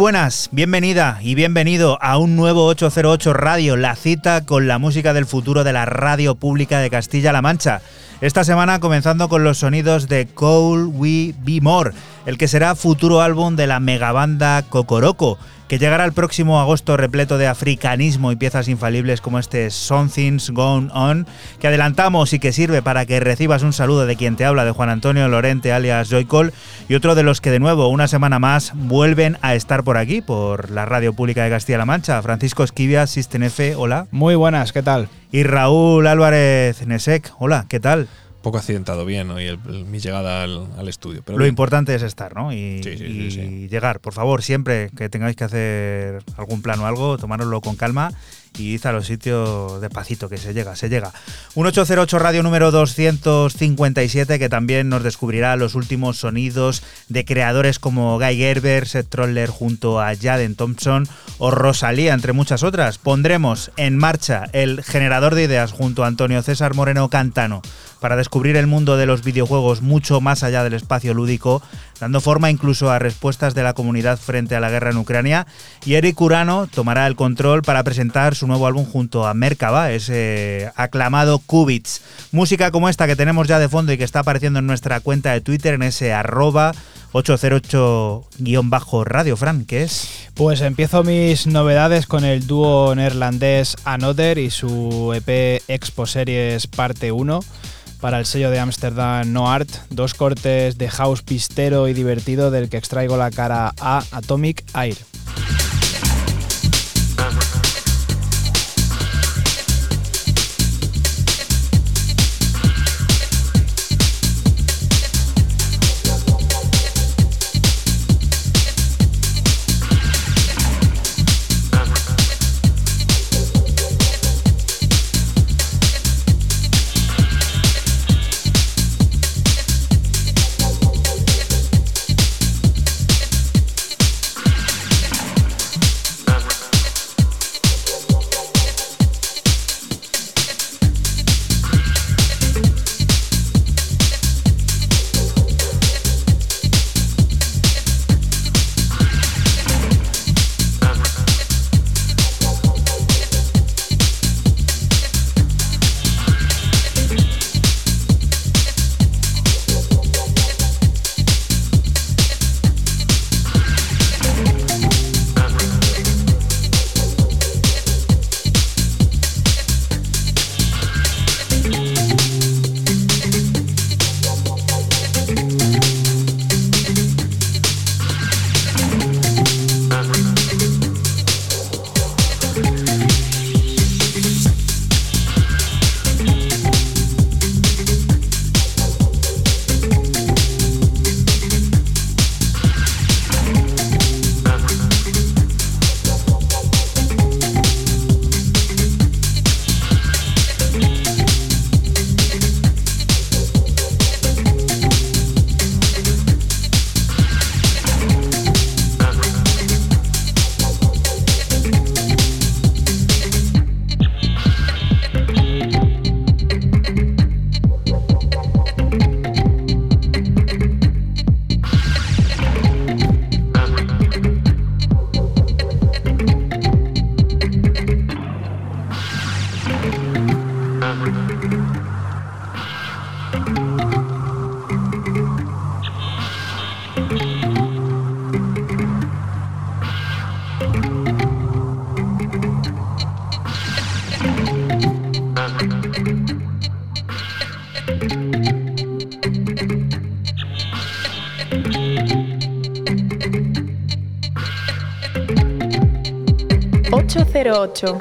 Buenas, bienvenida y bienvenido a un nuevo 808 Radio, la cita con la música del futuro de la radio pública de Castilla-La Mancha. Esta semana comenzando con los sonidos de Cole We Be More, el que será futuro álbum de la megabanda Cocoroco que llegará el próximo agosto repleto de africanismo y piezas infalibles como este Something's Gone On, que adelantamos y que sirve para que recibas un saludo de quien te habla, de Juan Antonio Lorente alias Joycol, y otro de los que de nuevo, una semana más, vuelven a estar por aquí, por la Radio Pública de Castilla-La Mancha. Francisco Esquivia, System F, hola. Muy buenas, ¿qué tal? Y Raúl Álvarez Nesek, hola, ¿qué tal? Poco accidentado bien hoy mi llegada al, estudio. Pero Lo importante es estar, ¿no? Y, llegar. Por favor, siempre que tengáis que hacer algún plan o algo, tomároslo con calma y id a los sitios despacito, que se llega, se llega. Un 808 Radio número 257 que también nos descubrirá los últimos sonidos de creadores como Guy Gerber, Seth Troller junto a Jaden Thompson o Rosalía, entre muchas otras. Pondremos en marcha el generador de ideas junto a Antonio César Moreno Cantano para descubrir el mundo de los videojuegos mucho más allá del espacio lúdico, dando forma incluso a respuestas de la comunidad frente a la guerra en Ucrania. Y Eric Urano tomará el control para presentar su nuevo álbum junto a Merkaba, ese aclamado Kubits. Música como esta que tenemos ya de fondo y que está apareciendo en nuestra cuenta de Twitter, en ese arroba 808-radio, Fran, ¿qué es? Pues empiezo mis novedades con el dúo neerlandés Another y su EP Expo Series Parte 1 para el sello de Amsterdam No Art, dos cortes de house pistero y divertido del que extraigo la cara a Atomic Air. Ocho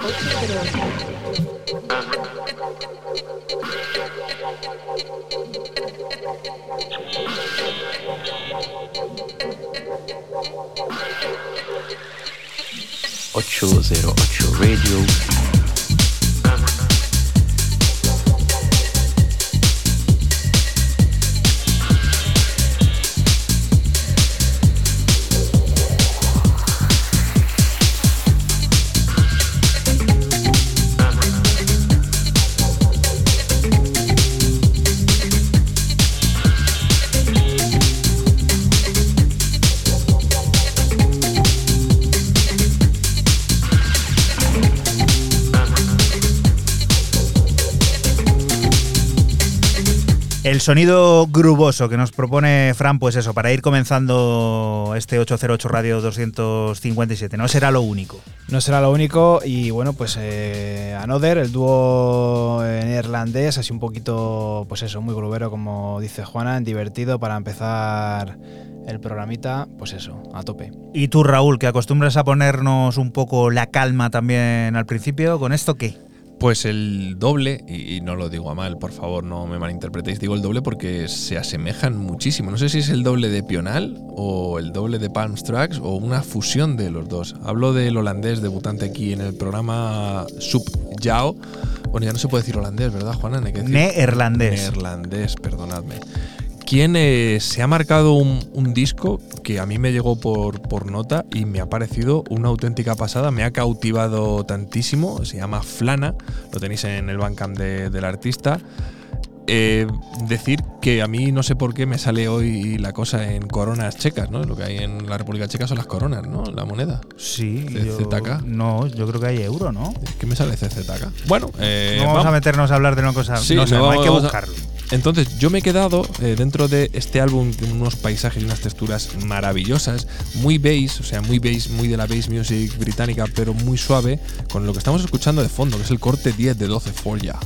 sonido gruboso que nos propone Fran, pues eso, para ir comenzando este 808 Radio 257. No será lo único. No será lo único y bueno, pues eh, Another, el dúo neerlandés, así un poquito, pues eso, muy grubero como dice Juana, divertido para empezar el programita, pues eso, a tope. ¿Y tú, Raúl, que acostumbras a ponernos un poco la calma también al principio, con esto qué? Pues el doble, y, no lo digo a mal, por favor, no me malinterpretéis, digo el doble porque se asemejan muchísimo. No sé si es el doble de Pional o el doble de Palm Tracks o una fusión de los dos. Hablo del holandés debutante aquí en el programa Sub Yao. Bueno, ya no se puede decir holandés, ¿verdad, Juana? Neerlandés. Neerlandés, perdonadme quien eh, se ha marcado un, disco que a mí me llegó por, por, nota y me ha parecido una auténtica pasada, me ha cautivado tantísimo, se llama Flana, lo tenéis en el Bandcamp del artista. Eh, decir que a mí no sé por qué me sale hoy la cosa en coronas checas, ¿no? Lo que hay en la República Checa son las coronas, ¿no? La moneda. Sí. CZK. no, yo creo que hay euro, ¿no? ¿Qué me sale CZK? Bueno, eh, no vamos, a meternos a hablar de una cosa. Sí, no, sé, hay que buscarlo. Entonces, yo me he quedado eh, dentro de este álbum con unos paisajes y unas texturas maravillosas, muy bass, o sea, muy bass, muy de la bass music británica, pero muy suave, con lo que estamos escuchando de fondo, que es el corte 10 de 12 Ya.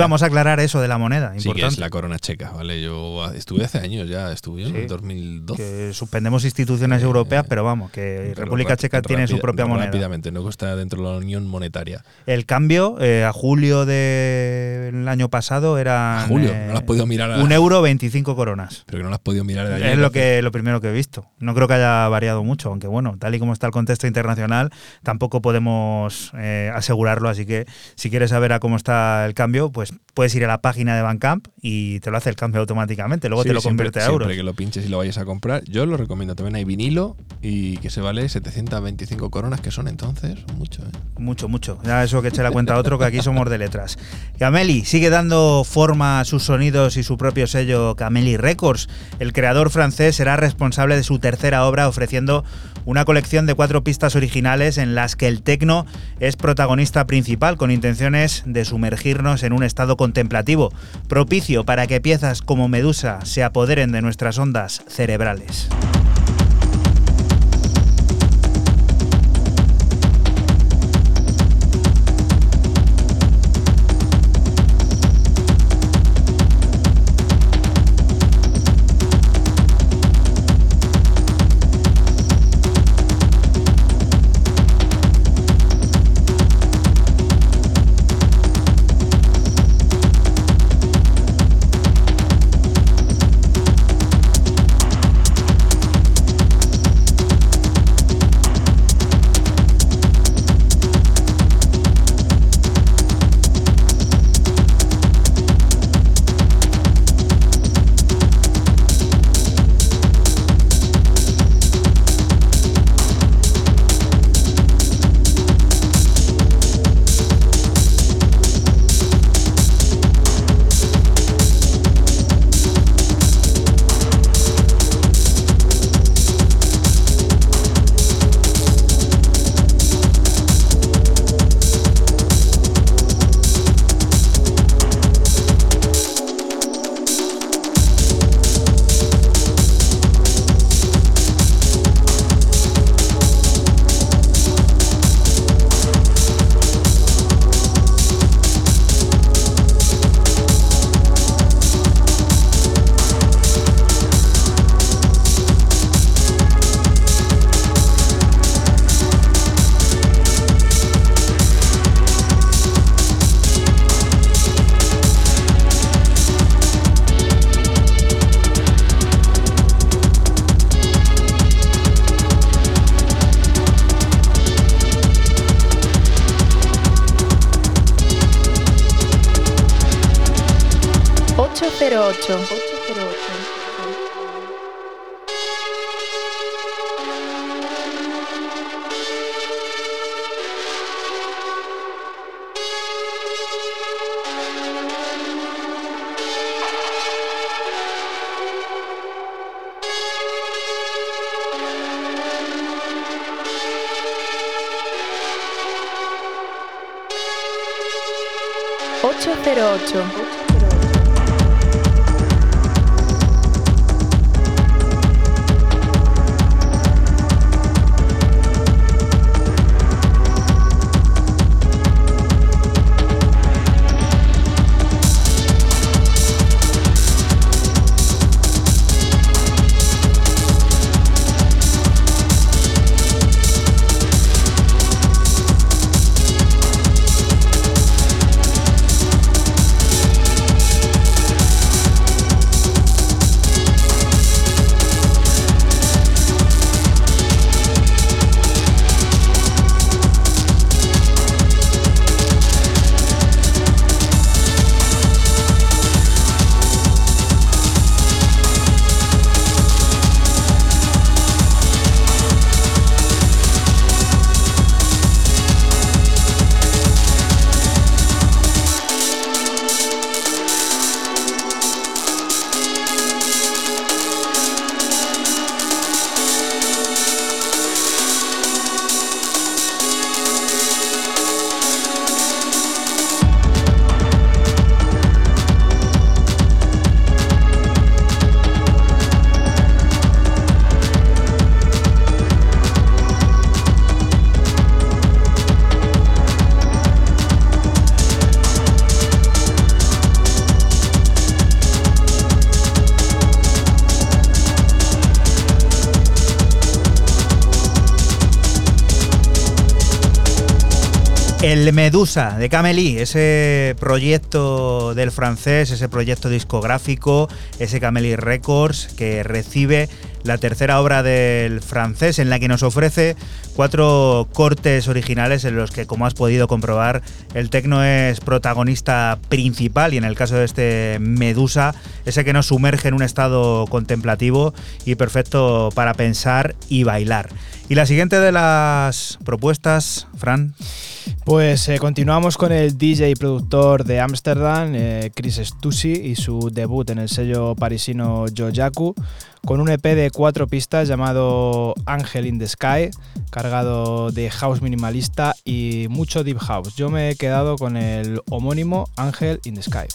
Vamos a aclarar eso de la moneda. Sí, que es la corona checa, ¿vale? Yo estuve hace años ya, estuve en 2012. Que suspendemos instituciones europeas, pero vamos, que República Checa tiene su propia moneda. Rápidamente, no está dentro de la Unión Monetaria. El cambio eh, a julio del año pasado era. julio, no lo has podido mirar. Un euro 25 coronas. Pero que no lo has podido mirar de ayer. Es lo, que, lo primero que he visto. No creo que haya variado mucho, aunque bueno, tal y como está el contexto internacional, tampoco podemos eh, asegurarlo. Así que si quieres saber a cómo está el cambio, pues puedes ir a la página de Bandcamp y te lo hace el cambio automáticamente. Luego Sí, te lo siempre- convierte a euros. Siempre que lo pinches y lo vayas a comprar, yo lo recomiendo. También hay vinilo y que se vale 725 coronas, que son entonces mucho. ¿eh? Mucho, mucho. Ya eso que eche la cuenta a otro, que aquí somos de letras. Cameli sigue dando forma a sus sonidos y su propio sello Cameli Records. El creador francés será responsable de su tercera obra, ofreciendo una colección de cuatro pistas originales en las que el tecno es protagonista principal, con intenciones de sumergirnos en un estado contemplativo, propicio para que piezas como Medusa se apoderen de nuestras ondas cerebrales. El Medusa de Cameli, ese proyecto del francés, ese proyecto discográfico, ese Cameli Records que recibe la tercera obra del francés en la que nos ofrece cuatro cortes originales en los que, como has podido comprobar, el tecno es protagonista principal y en el caso de este Medusa, ese que nos sumerge en un estado contemplativo y perfecto para pensar y bailar. Y la siguiente de las propuestas, Fran. Pues eh, continuamos con el DJ y productor de Ámsterdam, eh, Chris Stussy, y su debut en el sello parisino Jojaku, con un EP de cuatro pistas llamado Angel in the Sky, cargado de house minimalista y mucho deep house. Yo me he quedado con el homónimo Angel in the Sky.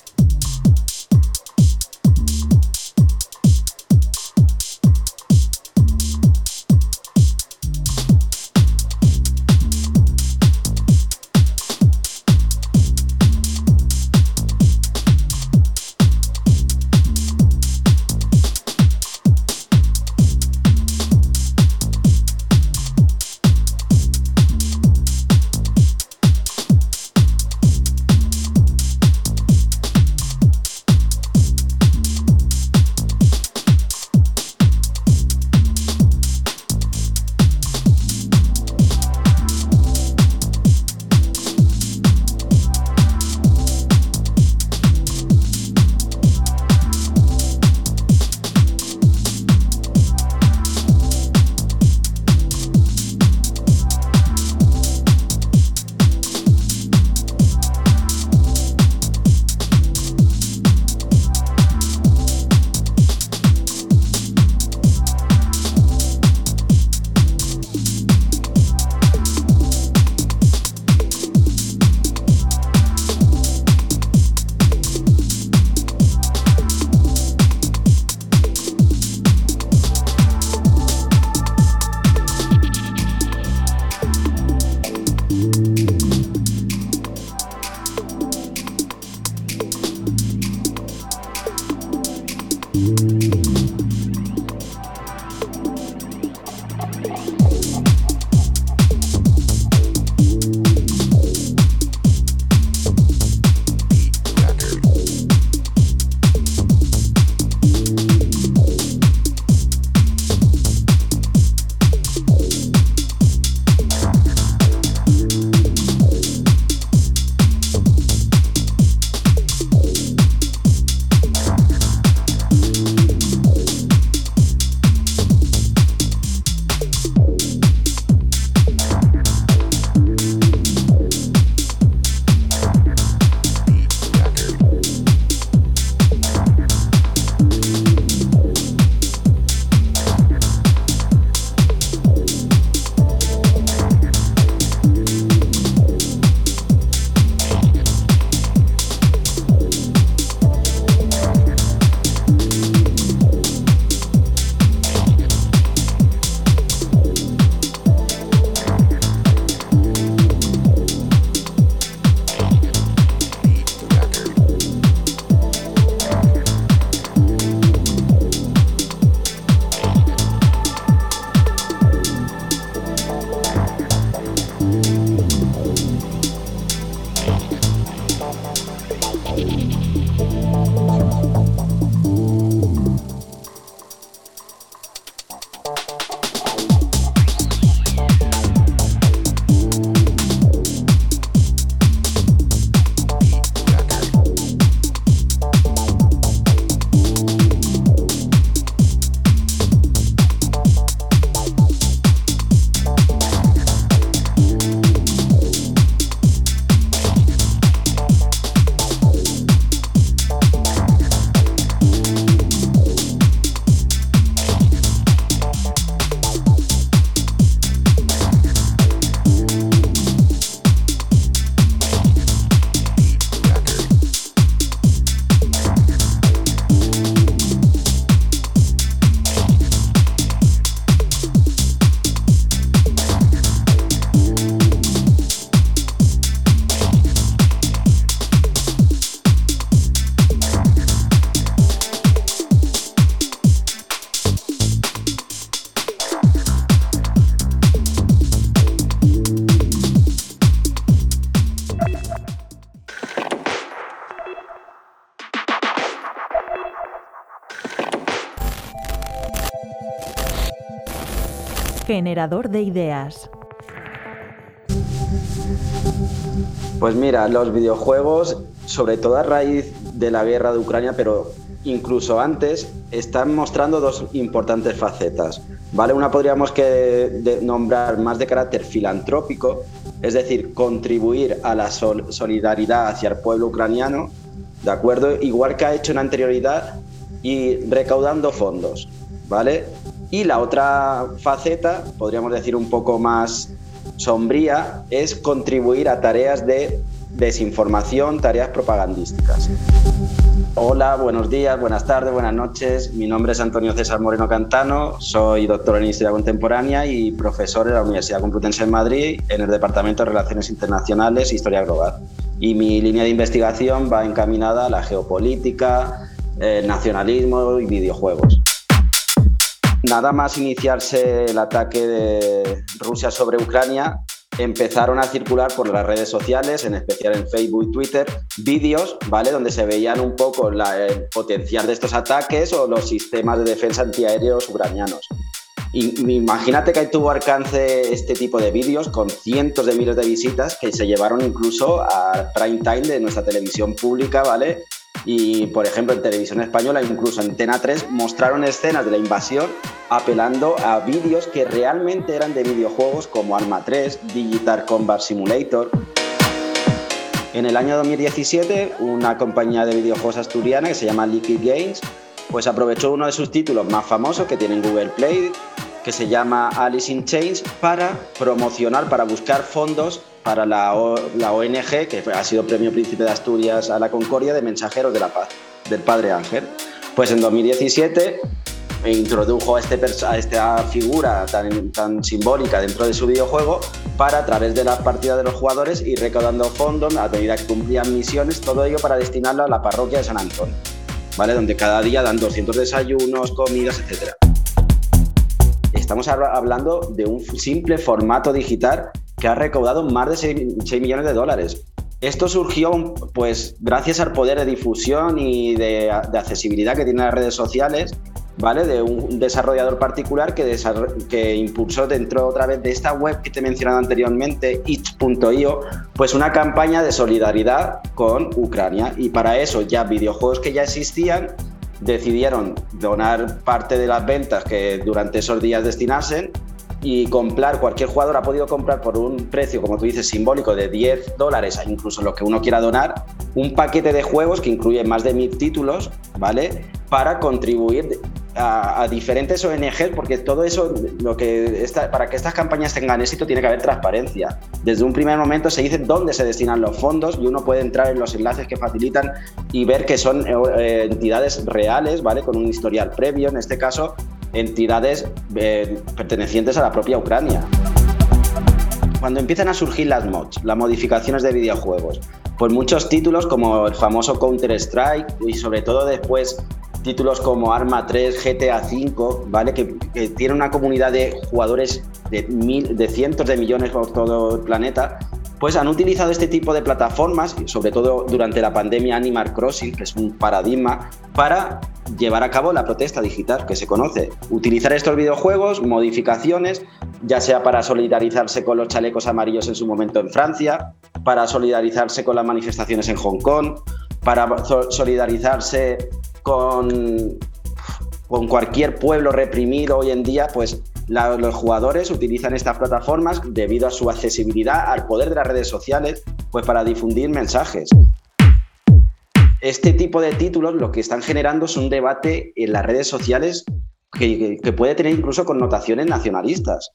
Generador de ideas. Pues mira, los videojuegos, sobre todo a raíz de la guerra de Ucrania, pero incluso antes, están mostrando dos importantes facetas. ¿vale? Una podríamos que nombrar más de carácter filantrópico, es decir, contribuir a la solidaridad hacia el pueblo ucraniano, ¿de acuerdo? Igual que ha hecho en anterioridad y recaudando fondos, ¿vale? Y la otra faceta, podríamos decir un poco más sombría, es contribuir a tareas de desinformación, tareas propagandísticas. Hola, buenos días, buenas tardes, buenas noches. Mi nombre es Antonio César Moreno Cantano, soy doctor en Historia Contemporánea y profesor en la Universidad Complutense de Madrid en el Departamento de Relaciones Internacionales e Historia Global. Y mi línea de investigación va encaminada a la geopolítica, el nacionalismo y videojuegos. Nada más iniciarse el ataque de Rusia sobre Ucrania, empezaron a circular por las redes sociales, en especial en Facebook y Twitter, vídeos, ¿vale? Donde se veían un poco el potencial de estos ataques o los sistemas de defensa antiaéreos ucranianos. Imagínate que tuvo alcance este tipo de vídeos con cientos de miles de visitas que se llevaron incluso a prime time de nuestra televisión pública, ¿vale? Y, por ejemplo, en televisión española, incluso en Antena 3, mostraron escenas de la invasión apelando a vídeos que realmente eran de videojuegos como Arma 3, Digital Combat Simulator. En el año 2017, una compañía de videojuegos asturiana que se llama Liquid Games, pues aprovechó uno de sus títulos más famosos que tiene en Google Play, que se llama Alice in Chains, para promocionar, para buscar fondos para la, la ONG, que ha sido Premio Príncipe de Asturias a la Concordia de Mensajeros de la Paz, del Padre Ángel. Pues en 2017 introdujo a, este, a esta figura tan, tan simbólica dentro de su videojuego para, a través de las partidas de los jugadores, ir recaudando fondos a medida que cumplían misiones, todo ello para destinarlo a la parroquia de San Antonio, ¿vale? donde cada día dan 200 desayunos, comidas, etc. Estamos hablando de un simple formato digital que ha recaudado más de 6, millones de dólares. Esto surgió pues gracias al poder de difusión y de, de accesibilidad que tienen las redes sociales ¿vale? De un desarrollador particular que, que impulsó dentro otra vez de esta web que te he mencionado anteriormente, itch.io, pues una campaña de solidaridad con Ucrania. Y para eso ya videojuegos que ya existían decidieron donar parte de las ventas que durante esos días destinasen y comprar, cualquier jugador ha podido comprar por un precio, como tú dices, simbólico de 10 dólares, incluso lo que uno quiera donar, un paquete de juegos que incluye más de mil títulos, ¿vale? Para contribuir a, diferentes ONGs, porque todo eso, lo que para que estas campañas tengan éxito, tiene que haber transparencia. Desde un primer momento se dice dónde se destinan los fondos y uno puede entrar en los enlaces que facilitan y ver que son eh, entidades reales, ¿vale? Con un historial previo, en este caso, entidades eh, pertenecientes a la propia Ucrania. Cuando empiezan a surgir las mods, las modificaciones de videojuegos, pues muchos títulos como el famoso Counter-Strike y sobre todo después títulos como Arma 3, GTA 5, ¿vale? Que, tiene una comunidad de jugadores de, de cientos de millones por todo el planeta, pues han utilizado este tipo de plataformas, sobre todo durante la pandemia Animal Crossing, que es un paradigma, para llevar a cabo la protesta digital que se conoce. Utilizar estos videojuegos, modificaciones, ya sea para solidarizarse con los chalecos amarillos en su momento en Francia, para solidarizarse con las manifestaciones en Hong Kong, para solidarizarse con, con cualquier pueblo reprimido hoy en día, pues los jugadores utilizan estas plataformas debido a su accesibilidad al poder de las redes sociales, pues para difundir mensajes. Este tipo de títulos lo que están generando es un debate en las redes sociales que, puede tener incluso connotaciones nacionalistas.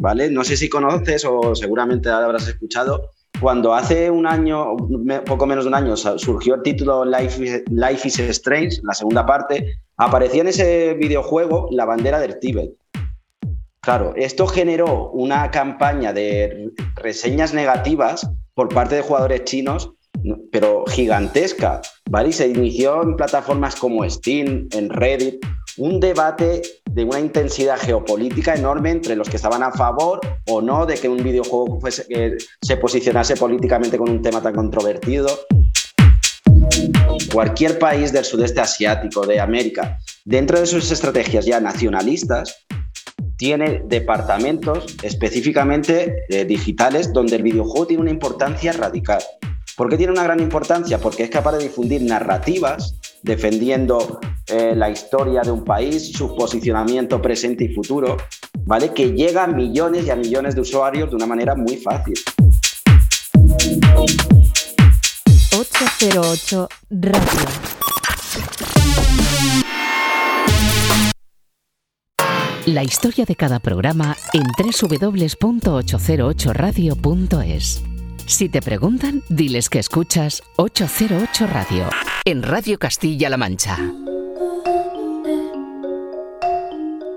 ¿Vale? No sé si conoces o seguramente habrás escuchado cuando hace un año, poco menos de un año, surgió el título Life, Life is Strange, la segunda parte, aparecía en ese videojuego la bandera del Tíbet. Claro, esto generó una campaña de reseñas negativas por parte de jugadores chinos, pero gigantesca, ¿vale? Y se inició en plataformas como Steam, en Reddit, un debate de una intensidad geopolítica enorme entre los que estaban a favor o no de que un videojuego se posicionase políticamente con un tema tan controvertido. Cualquier país del sudeste asiático, de América, dentro de sus estrategias ya nacionalistas, tiene departamentos específicamente eh, digitales donde el videojuego tiene una importancia radical. ¿Por qué tiene una gran importancia? Porque es capaz de difundir narrativas defendiendo eh, la historia de un país, su posicionamiento presente y futuro, ¿vale? Que llega a millones y a millones de usuarios de una manera muy fácil. 808 Radio. La historia de cada programa en www.808radio.es. Si te preguntan, diles que escuchas 808 Radio en Radio Castilla-La Mancha.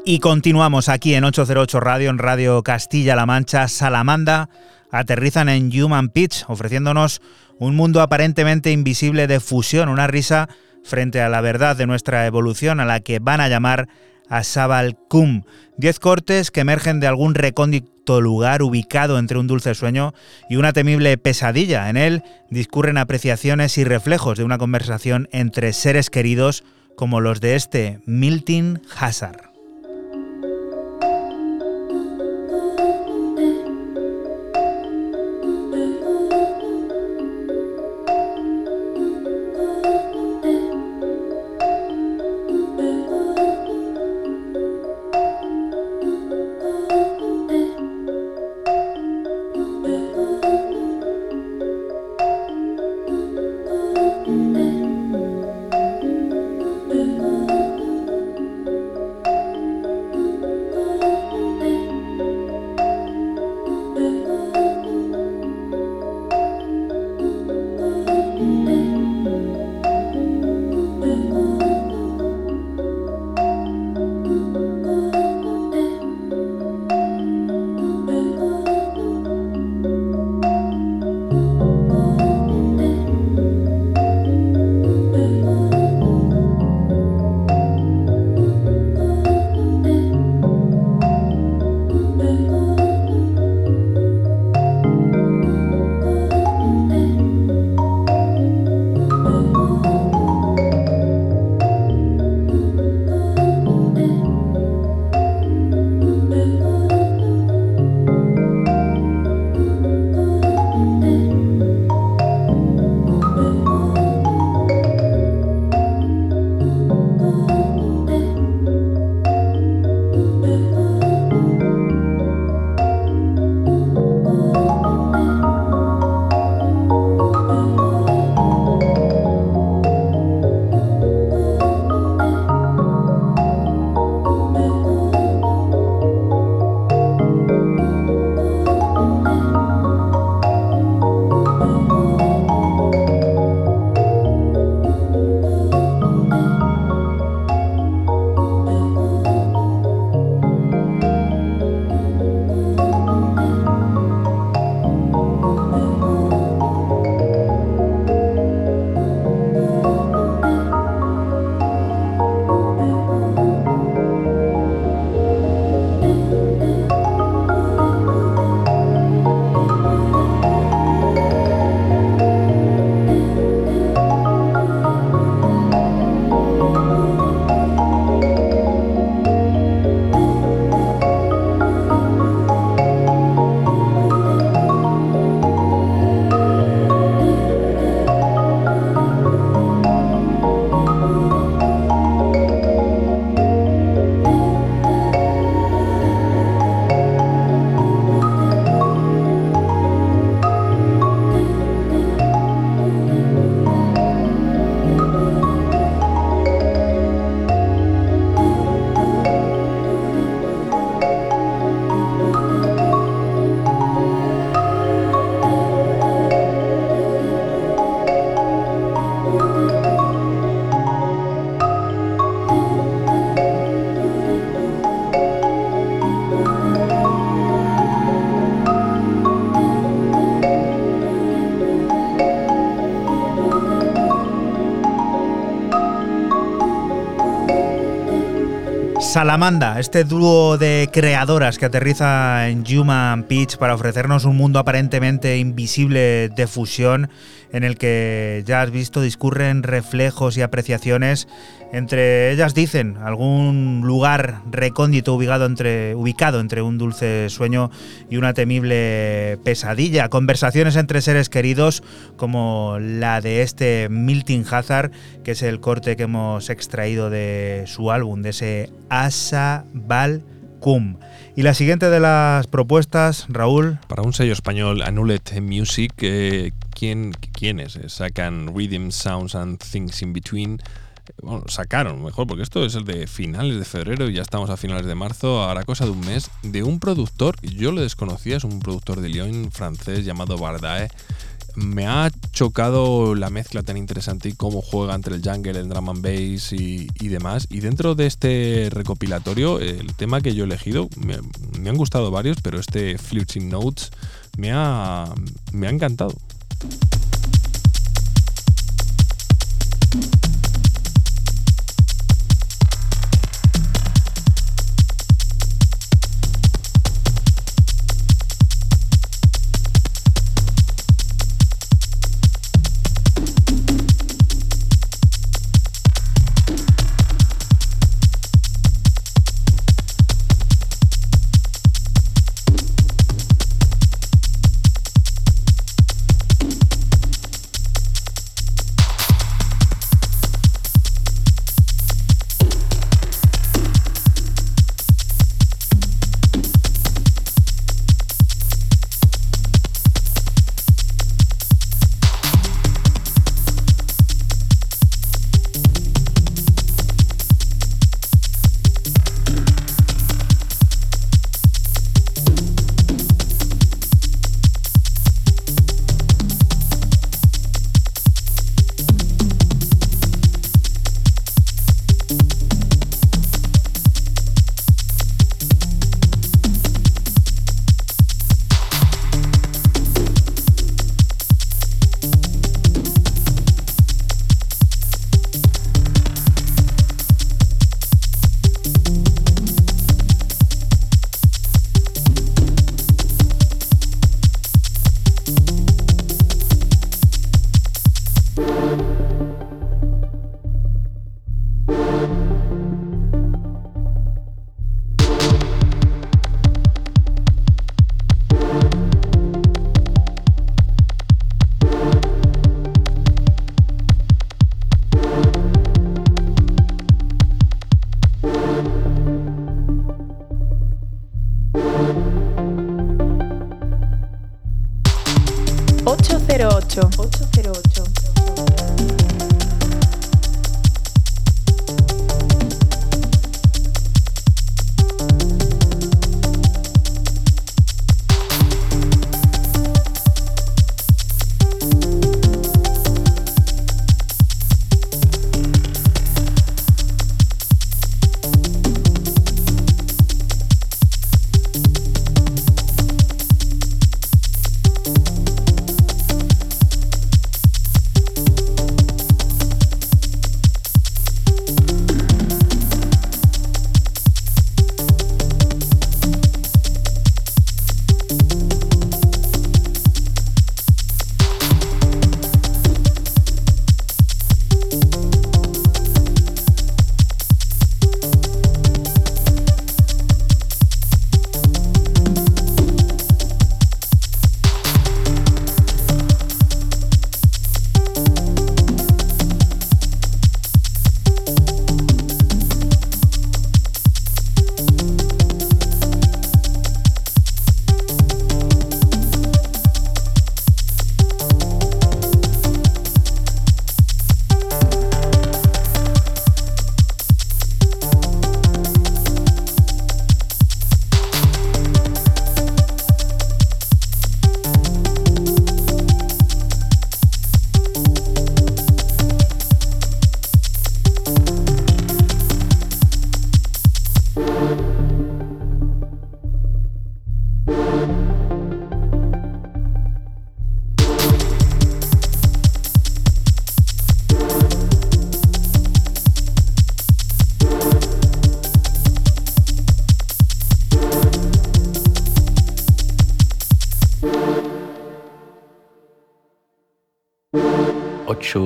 Y continuamos aquí en 808 Radio, en Radio Castilla-La Mancha, Salamanda. Aterrizan en Human Pitch, ofreciéndonos un mundo aparentemente invisible de fusión, una risa frente a la verdad de nuestra evolución a la que van a llamar a Sabalcum. Diez cortes que emergen de algún recóndito lugar ubicado entre un dulce sueño y una temible pesadilla. En él discurren apreciaciones y reflejos de una conversación entre seres queridos como los de este Milton Hazard. Salamanda, este dúo de creadoras que aterriza en Human Pitch para ofrecernos un mundo aparentemente invisible de fusión en el que ya has visto discurren reflejos y apreciaciones. Entre ellas dicen algún lugar recóndito ubicado entre, ubicado entre un dulce sueño y una temible pesadilla. Conversaciones entre seres queridos como la de este Milton Hazard, que es el corte que hemos extraído de su álbum, de ese Asa. Y la siguiente de las propuestas, Raúl. Para un sello español, Anulet Music, eh, ¿quién, ¿quiénes sacan Rhythm, Sounds and Things in Between? Bueno, sacaron, mejor, porque esto es el de finales de febrero y ya estamos a finales de marzo, ahora cosa de un mes, de un productor, yo lo desconocía, es un productor de Lyon francés llamado Bardae, me ha chocado la mezcla tan interesante y cómo juega entre el jungle, el drum and bass y, demás. Y dentro de este recopilatorio, el tema que yo he elegido, me, han gustado varios, pero este Flirting Notes me ha, me ha encantado. Mm-hmm.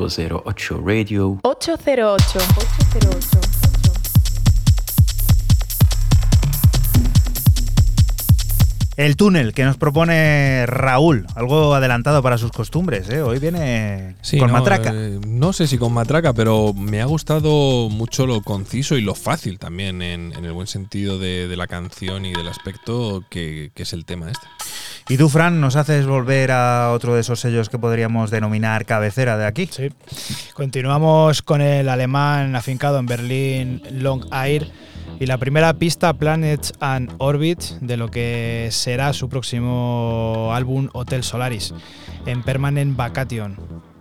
808 Radio. 808. 808. El túnel que nos propone Raúl, algo adelantado para sus costumbres, ¿eh? hoy viene Sí, con no, matraca. eh, no sé si con matraca, pero me ha gustado mucho lo conciso y lo fácil también, en, en el buen sentido de, de la canción y del aspecto que, que es el tema este. Y tú, Fran, nos haces volver a otro de esos sellos que podríamos denominar cabecera de aquí. Sí. Continuamos con el alemán afincado en Berlín, Long Air. Y la primera pista, Planets and Orbits, de lo que será su próximo álbum Hotel Solaris, en Permanent Vacation.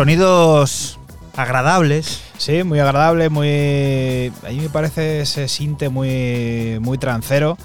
Sonidos agradables. Sí, muy agradable, muy. A mí me parece se siente muy, muy trancero.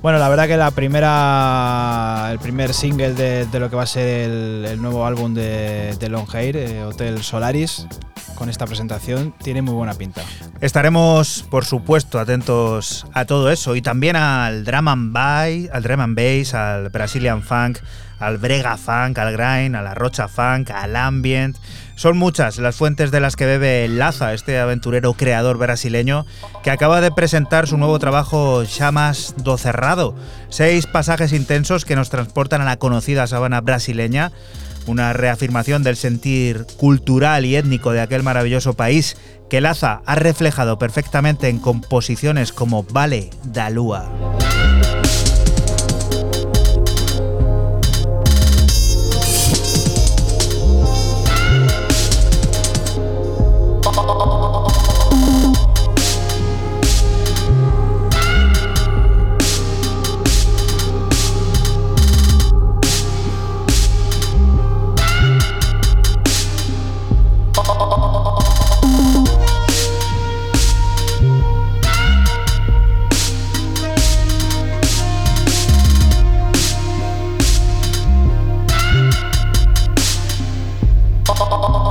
Bueno, la verdad que la primera, el primer single de, de lo que va a ser el, el nuevo álbum de, de Long Hair, eh, Hotel Solaris, con esta presentación tiene muy buena pinta. Estaremos, por supuesto, atentos a todo eso y también al drum and bass, al drum and bass, al Brazilian funk, al brega funk, al grind, a la rocha funk, al ambient. Son muchas las fuentes de las que bebe Laza, este aventurero creador brasileño, que acaba de presentar su nuevo trabajo Chamas do Cerrado. Seis pasajes intensos que nos transportan a la conocida sabana brasileña, una reafirmación del sentir cultural y étnico de aquel maravilloso país que Laza ha reflejado perfectamente en composiciones como Vale da Lua. 808.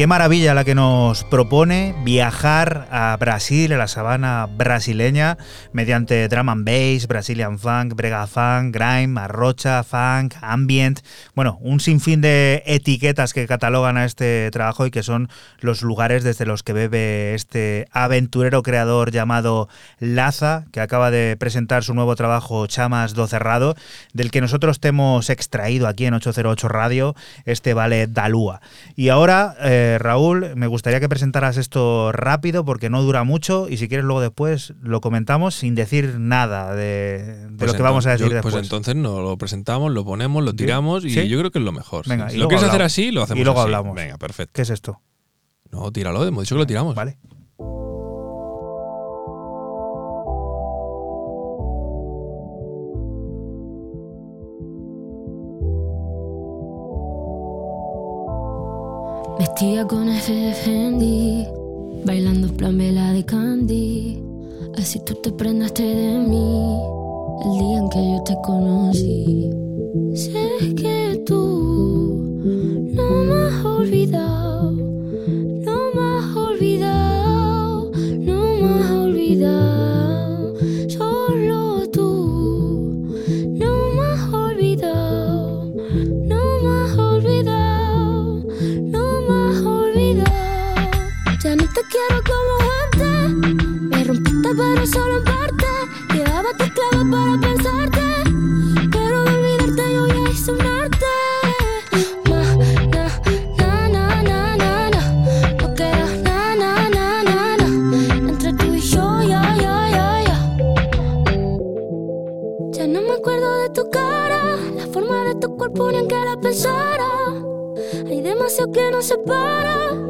Qué maravilla la que nos propone viajar a Brasil, a la sabana brasileña, mediante drum and bass, Brazilian funk, brega funk, grime, arrocha, funk, ambient. Bueno, un sinfín de etiquetas que catalogan a este trabajo y que son los lugares desde los que bebe este aventurero creador llamado Laza, que acaba de presentar su nuevo trabajo Chamas do Cerrado, del que nosotros te hemos extraído aquí en 808 Radio, este vale Dalúa. Y ahora. Eh, Raúl, me gustaría que presentaras esto rápido porque no dura mucho y si quieres luego después lo comentamos sin decir nada de, pues lo que vamos a decir pues después. Pues entonces no lo presentamos, lo ponemos, lo tiramos y yo creo que es lo mejor. Venga, si lo quieres hacer así, lo hacemos Y luego así. hablamos. Venga, perfecto. ¿Qué es esto? No, tíralo, hemos dicho que lo tiramos. Vale. Vestida con ese Fendi, bailando plan vela de Candy. Así tú te prendaste de mí el día en que yo te conocí. Sé que tú no me has olvidado, olvidado. Ya no te quiero como antes, me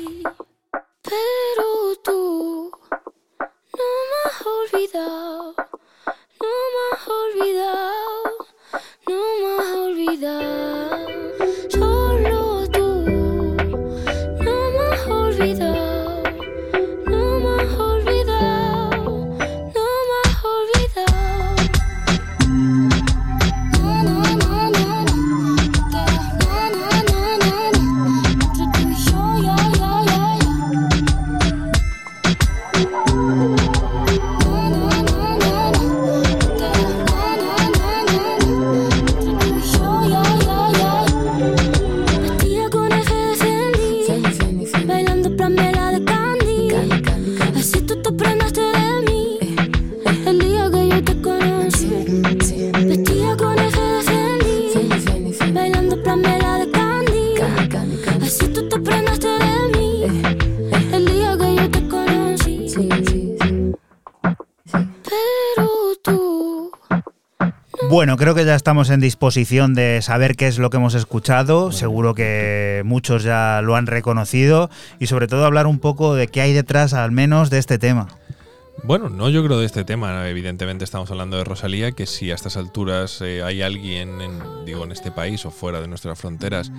en disposición de saber qué es lo que hemos escuchado. Seguro que muchos ya lo han reconocido y sobre todo hablar un poco de qué hay detrás al menos de este tema. Bueno, no yo creo de este tema. Evidentemente estamos hablando de Rosalía, que si a estas alturas eh, hay alguien, en, digo, en este país o fuera de nuestras fronteras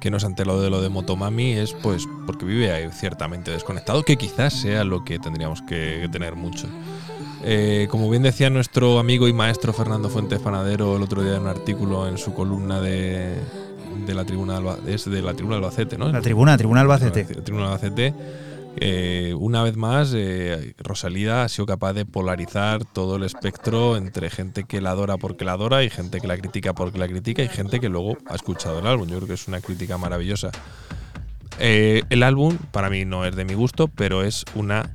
que no se ha enterado de lo de Motomami es pues porque vive ahí ciertamente desconectado, que quizás sea lo que tendríamos que tener mucho. Eh, como bien decía nuestro amigo y maestro Fernando Fuentes Panadero el otro día en un artículo en su columna de, la tribuna es de la tribuna Albacete, ¿no? La tribuna, tribuna Albacete. La tribuna Albacete. Eh, una vez más, eh, Rosalía ha sido capaz de polarizar todo el espectro entre gente que la adora porque la adora y gente que la critica porque la critica y gente que luego ha escuchado el álbum. Yo creo que es una crítica maravillosa. el álbum para mí no es de mi gusto, pero es una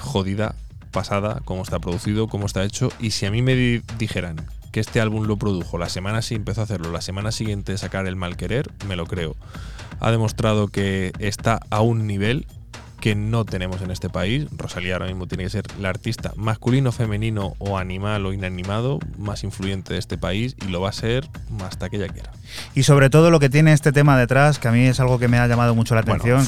jodida pasada, cómo está producido, cómo está hecho. Y si a mí me dijeran que este álbum lo produjo la semana si empezó a hacerlo, la semana siguiente sacar el mal querer, me lo creo. Ha demostrado que está a un nivel que no tenemos en este país. Rosalía ahora mismo tiene que ser la artista masculino, femenino o animal o inanimado más influyente de este país y lo va a ser hasta que ella quiera. Y sobre todo lo que tiene este tema detrás, que a mí es algo que me ha llamado mucho la atención.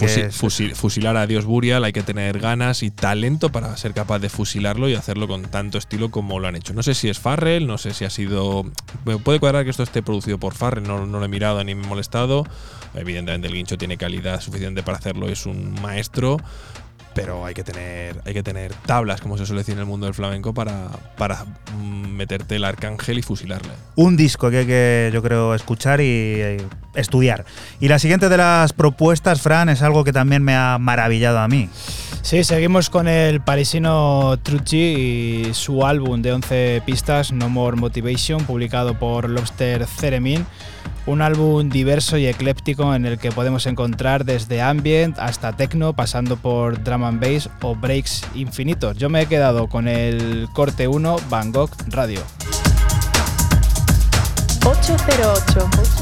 fusilar a Dios Burial hay que tener ganas y talento para ser capaz de fusilarlo y hacerlo con tanto estilo como lo han hecho. No sé si es Farrell, no sé si ha sido... Me puede cuadrar que esto esté producido por Farrell, no, no lo he mirado ni me he molestado. Evidentemente el guincho tiene calidad suficiente para hacerlo, es un maestro, pero hay que tener, hay que tener tablas, como se suele decir en el mundo del flamenco, para, para mm, meterte el arcángel y fusilarle. Un disco que hay que, yo creo, escuchar y, estudiar. Y la siguiente de las propuestas, Fran, es algo que también me ha maravillado a mí. Sí, seguimos con el parisino Trucci y su álbum de 11 pistas, No More Motivation, publicado por Lobster Theremin un álbum diverso y ecléptico en el que podemos encontrar desde ambient hasta techno, pasando por drum and bass o breaks infinitos. Yo me he quedado con el corte 1 Bangkok Radio. 808. 808.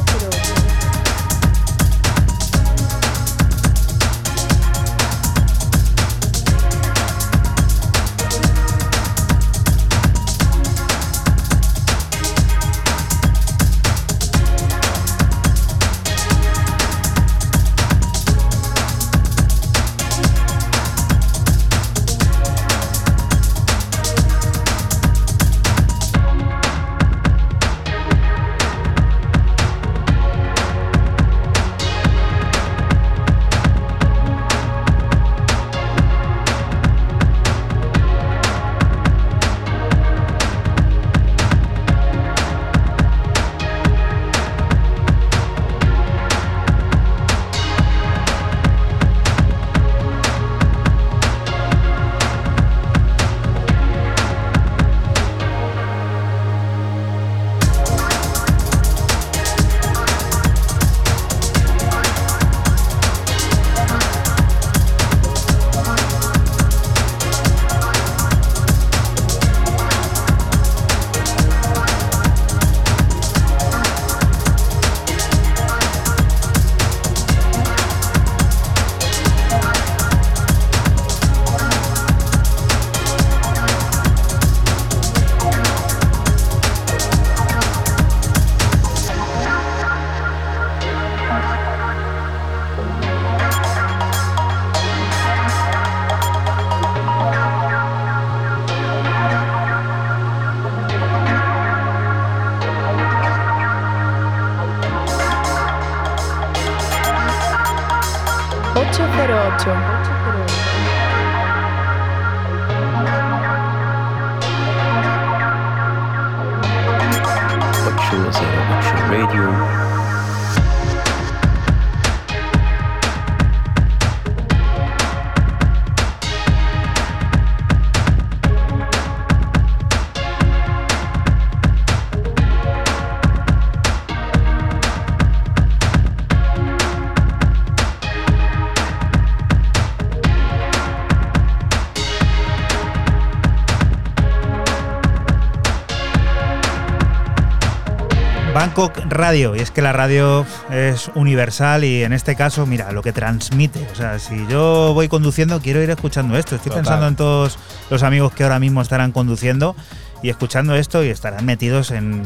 Radio. Y es que la radio es universal y en este caso, mira, lo que transmite. O sea, si yo voy conduciendo, quiero ir escuchando esto. Estoy pensando en todos los amigos que ahora mismo estarán conduciendo y escuchando esto y estarán metidos en,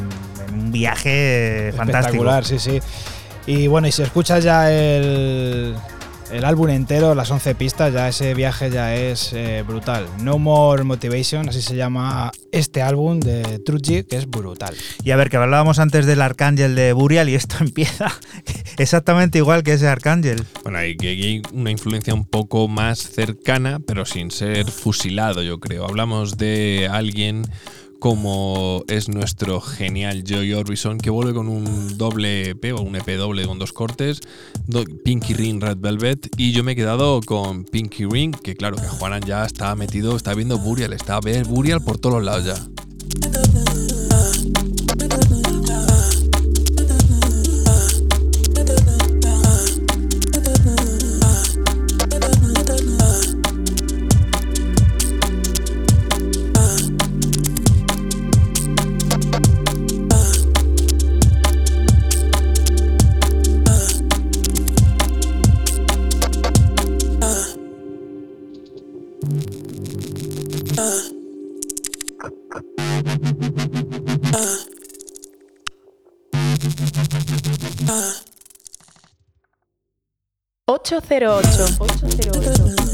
un viaje fantástico. Espectacular, sí, sí. Y bueno, y si escuchas ya el, el álbum entero, las 11 pistas, ya ese viaje ya es eh, brutal. No More Motivation, así se llama este álbum de Truji, que es brutal. Y a ver, que hablábamos antes del Arcángel de Burial y esto empieza exactamente igual que ese Arcángel. Bueno, hay, hay una influencia un poco más cercana, pero sin ser fusilado, yo creo. Hablamos de alguien como es nuestro genial Joy Orbison, que vuelve con un doble EP o un EP doble con dos cortes, Pinky Ring Red Velvet, y yo me he quedado con Pinky Ring, que claro, que Juanan ya está metido, está viendo Burial, está viendo Burial por todos lados ya. 808. 808.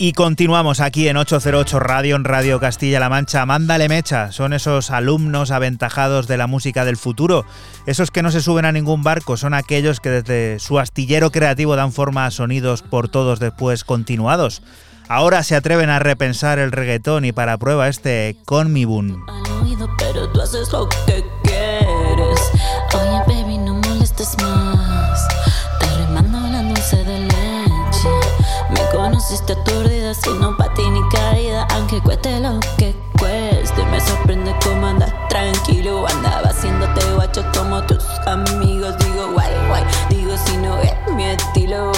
Y continuamos aquí en 808 Radio, en Radio Castilla-La Mancha. Mándale mecha, son esos alumnos aventajados de la música del futuro. Esos que no se suben a ningún barco, son aquellos que desde su astillero creativo dan forma a sonidos por todos después continuados. Ahora se atreven a repensar el reggaetón y para prueba este Con mi boom. Me conociste aturdida, no pa' ti ni caída. Aunque cueste lo que cueste. Me sorprende cómo andas tranquilo. Andaba haciéndote guacho como tus amigos. Digo, guay, guay. Digo, si no es mi estilo.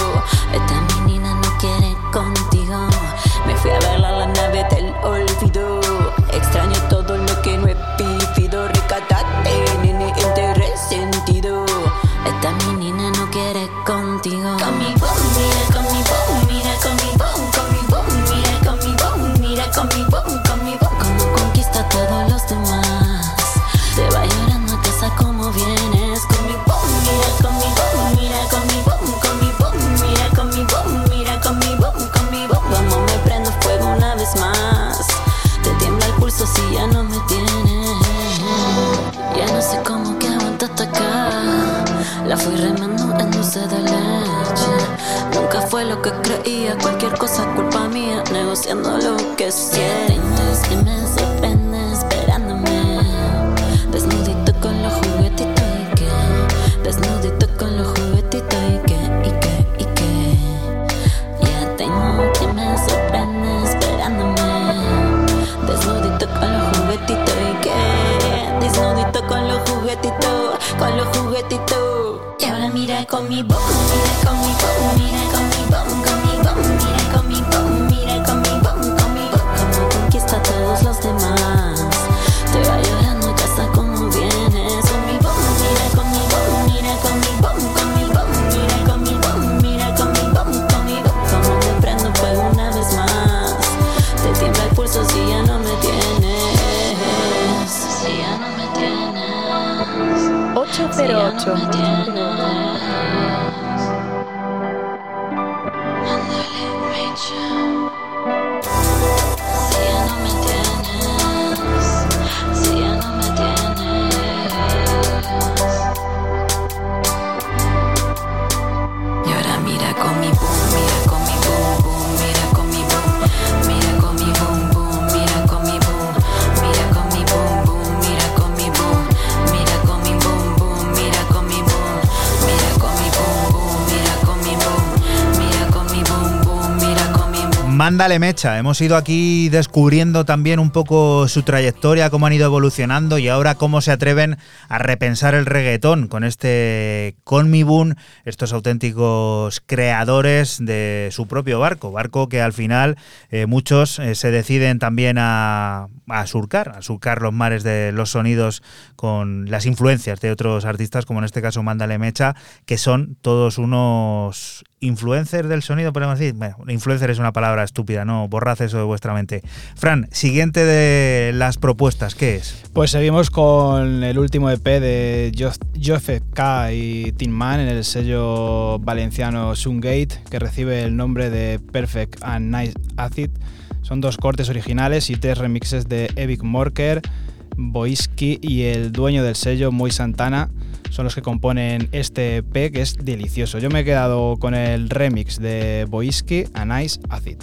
Cualquier cosa culpa mía, negociando lo que sientes. que me sorprende esperándome. Desnudito con los juguetitos y que. Desnudito con los juguetitos y que, y que, y que. Ya tengo que me sorprende esperándome. Desnudito con los juguetitos y que. Desnudito con los juguetitos, con los juguetitos. Y ahora mira con mi boom, mira con mi boom, mira 808. Mándale mecha. Hemos ido aquí descubriendo también un poco su trayectoria, cómo han ido evolucionando y ahora cómo se atreven a repensar el reggaetón con este Con Mi Boom, estos auténticos creadores de su propio barco. Barco que al final eh, muchos eh, se deciden también a, a surcar, a surcar los mares de los sonidos con las influencias de otros artistas, como en este caso Mándale Mecha, que son todos unos influencers del sonido, podemos decir. Bueno, influencer es una palabra estúpida, no borrad eso de vuestra mente. Fran, siguiente de las propuestas, ¿qué es? Pues seguimos con el último EP de Joseph K y Tin Man en el sello valenciano Sungate, que recibe el nombre de Perfect and Nice Acid. Son dos cortes originales y tres remixes de Evic Morker, Boiski y el dueño del sello, Moy Santana, son los que componen este EP que es delicioso. Yo me he quedado con el remix de Boiski a Nice Acid.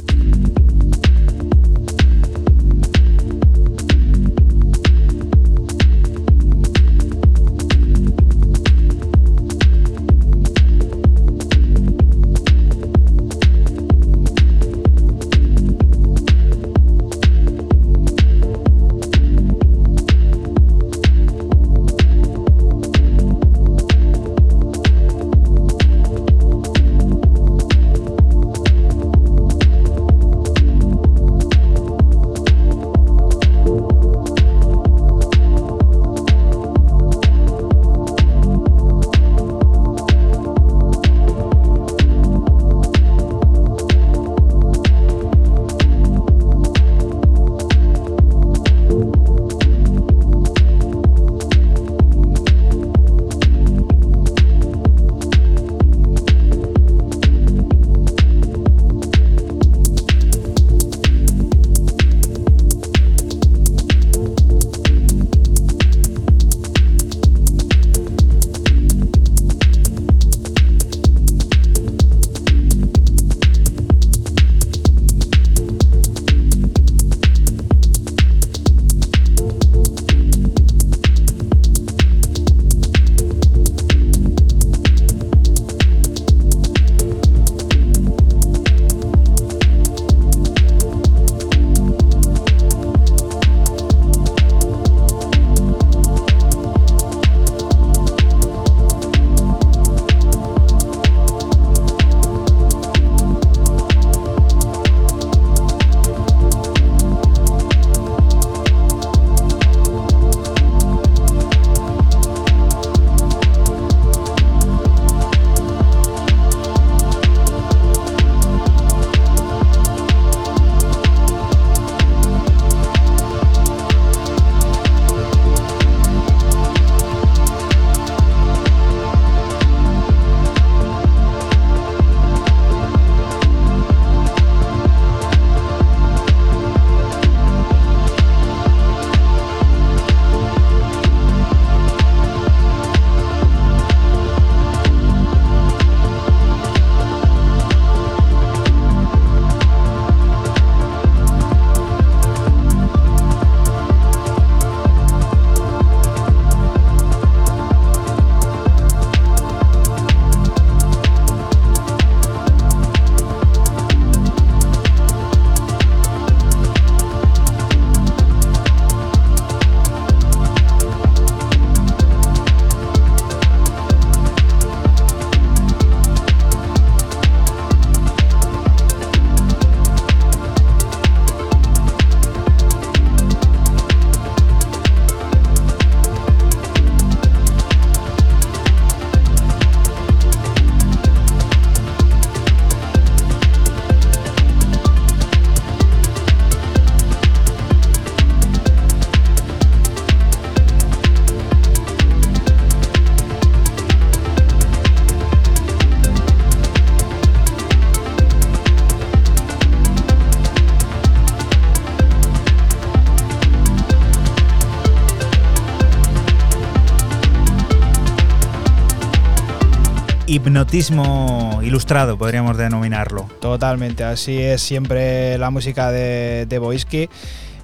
Hipnotismo ilustrado, podríamos denominarlo. Totalmente, así es siempre la música de, de Boisky.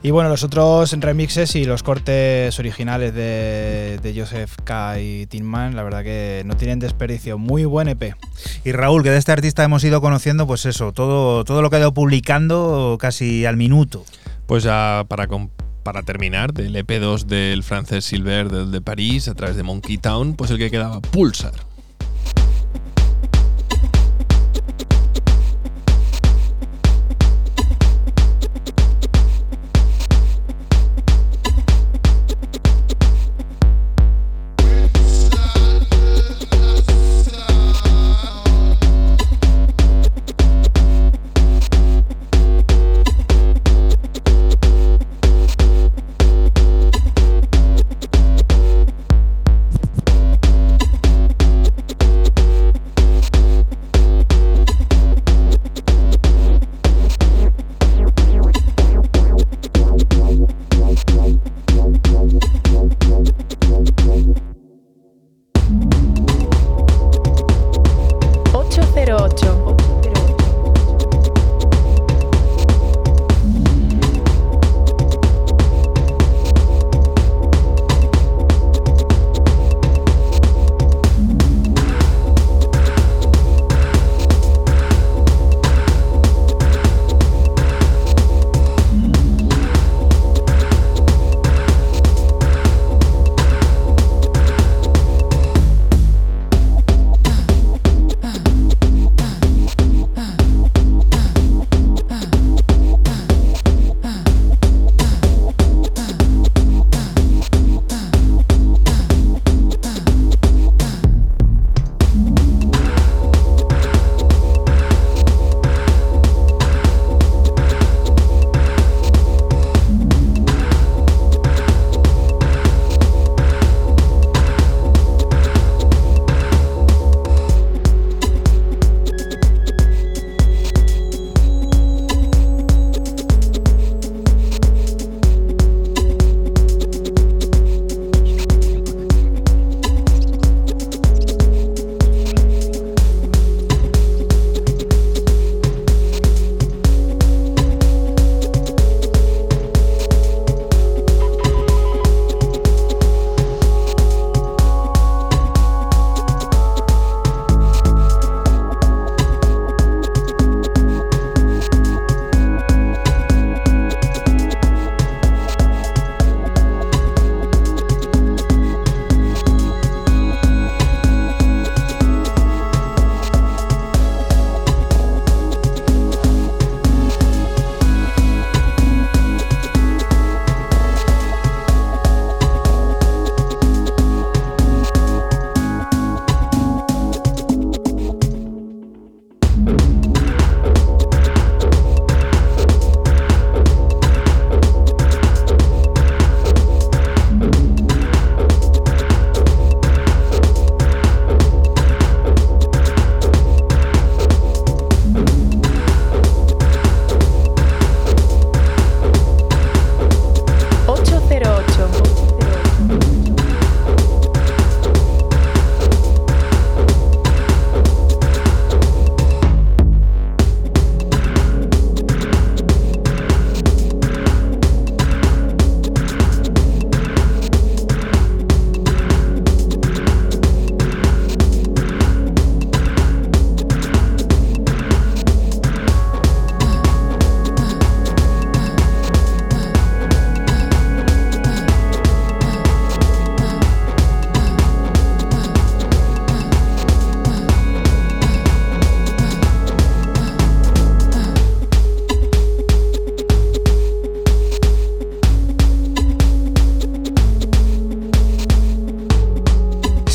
Y bueno, los otros remixes y los cortes originales de, Joseph K. y Tinman, la verdad que no tienen desperdicio. Muy buen EP. Y Raúl, que de este artista hemos ido conociendo, pues eso, todo, todo lo que ha ido publicando casi al minuto. Pues ya para, para terminar, del EP2 del francés Silver del de París, a través de Monkey Town, pues el que quedaba Pulsar. ''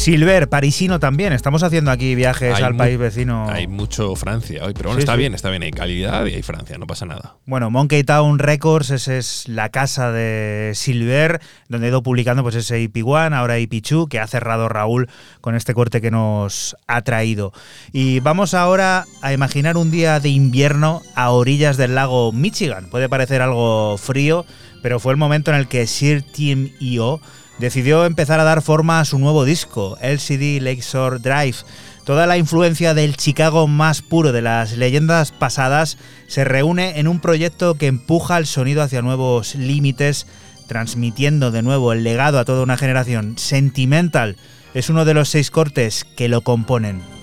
Silver, parisino también. Estamos haciendo aquí viajes al país vecino. Hay mucho Francia hoy, pero bueno, está bien, está bien. Hay calidad y hay Francia, no pasa nada. Bueno, Monkey Town Records, esa es la casa de Silver, donde he ido publicando pues ese IP1, ahora IP2, que ha cerrado Raúl con este corte que nos ha traído. Y vamos ahora a imaginar un día de invierno a orillas del lago Michigan. Puede parecer algo frío, pero fue el momento en el que Sir Team EO decidió empezar a dar forma a su nuevo disco, LCD Lakeshore Drive. Toda la influencia del Chicago más puro de las leyendas pasadas se reúne en un proyecto que empuja el sonido hacia nuevos límites, transmitiendo de nuevo el legado a toda una generación. Sentimental es uno de los seis cortes que lo componen.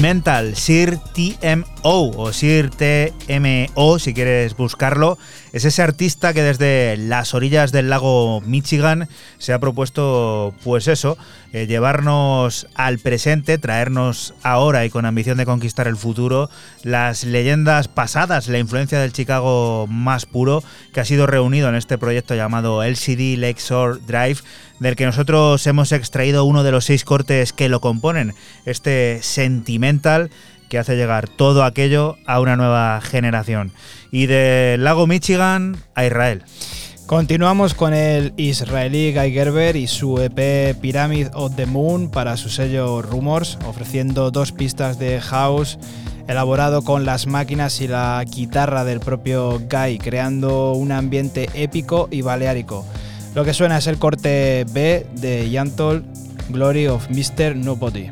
Sentimental, Sir TMO o Sir TMO si quieres buscarlo, es ese artista que desde las orillas del lago Michigan se ha propuesto, pues eso, eh, llevarnos al presente, traernos ahora y con ambición de conquistar el futuro las leyendas pasadas, la influencia del Chicago más puro que ha sido reunido en este proyecto llamado LCD Lakeshore Drive del que nosotros hemos extraído uno de los seis cortes que lo componen, este sentimental que hace llegar todo aquello a una nueva generación. Y del lago Michigan a Israel. Continuamos con el israelí Guy Gerber y su EP Pyramid of the Moon para su sello Rumors, ofreciendo dos pistas de house elaborado con las máquinas y la guitarra del propio Guy, creando un ambiente épico y baleárico. Lo que suena es el corte B de Yantol, Glory of Mr. Nobody.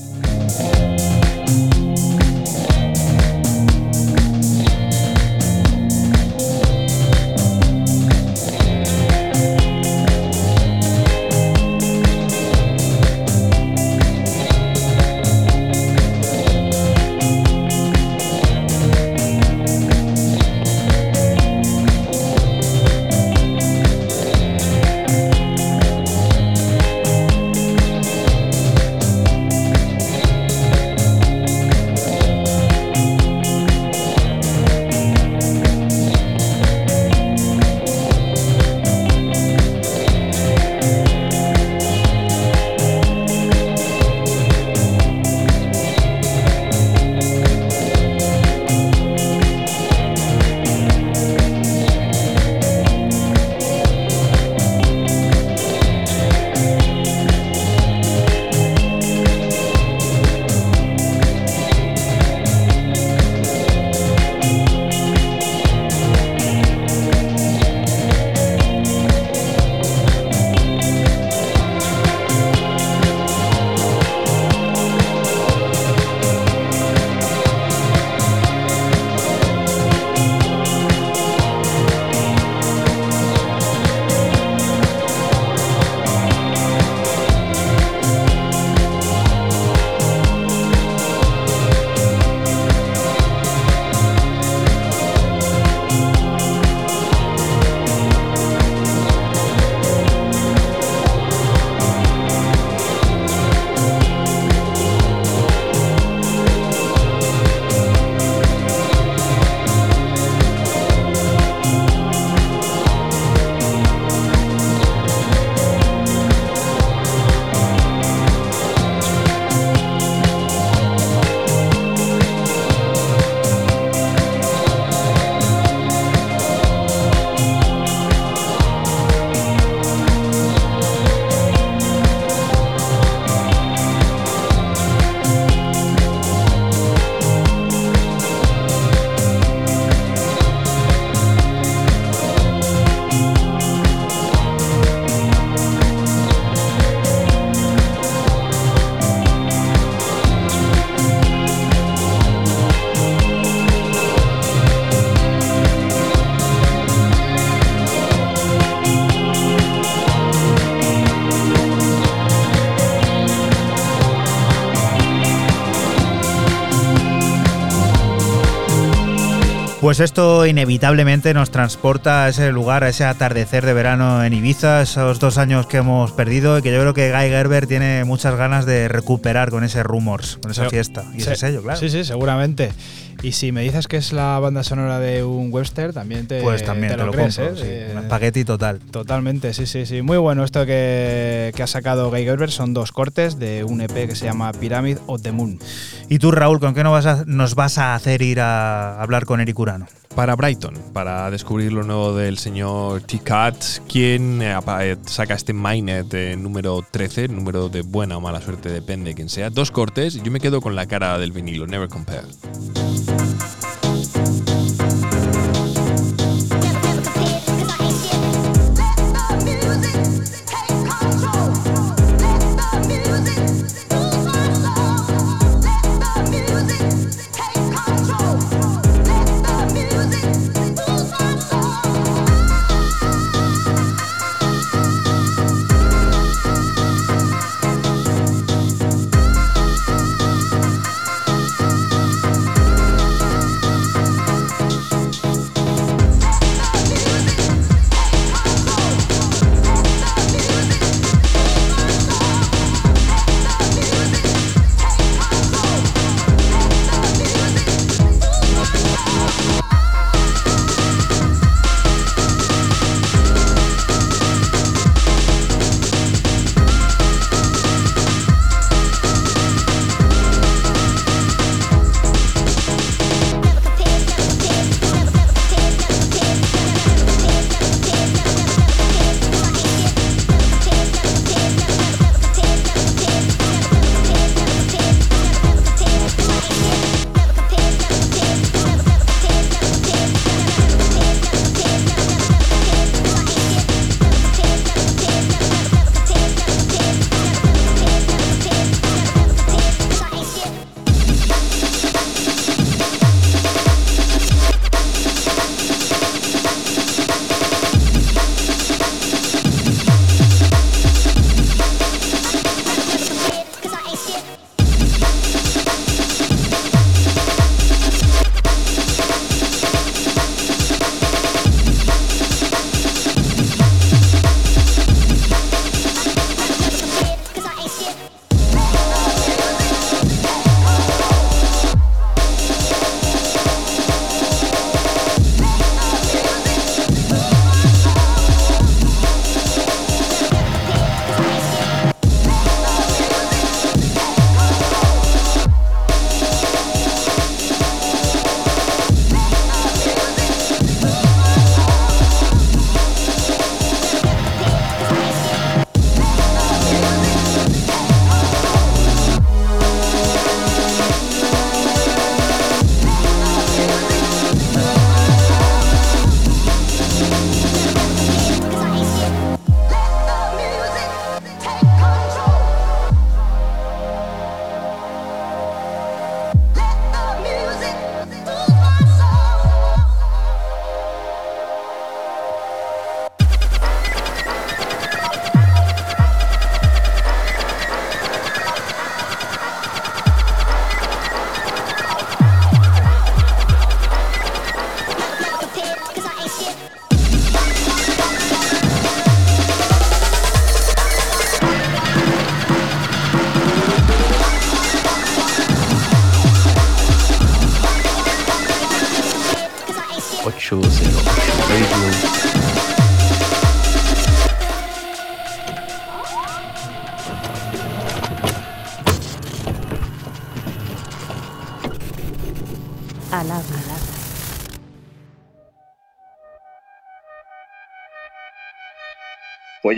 Pues esto inevitablemente nos transporta a ese lugar, a ese atardecer de verano en Ibiza, esos dos años que hemos perdido y que yo creo que Guy Gerber tiene muchas ganas de recuperar con ese Rumors, con esa fiesta y ese sello, claro. Sí, sí, seguramente. Y si me dices que es la banda sonora de un Webster, también te, pues también te, lo, crees, compro, ¿eh? un espagueti total. Totalmente, sí, sí, sí. Muy bueno esto que, ha sacado Guy Gerber. Son dos cortes de un EP que se llama Pyramid of the Moon. ¿Y tú, Raúl, con qué nos vas a, nos vas a hacer ir a hablar con Eric Urano? para Brighton, para descubrir lo nuevo del señor T-Cat, quien eh, eh, saca este Mainnet número 13, número de buena o mala suerte, depende de quién sea. Dos cortes yo me quedo con la cara del vinilo, Never Compare.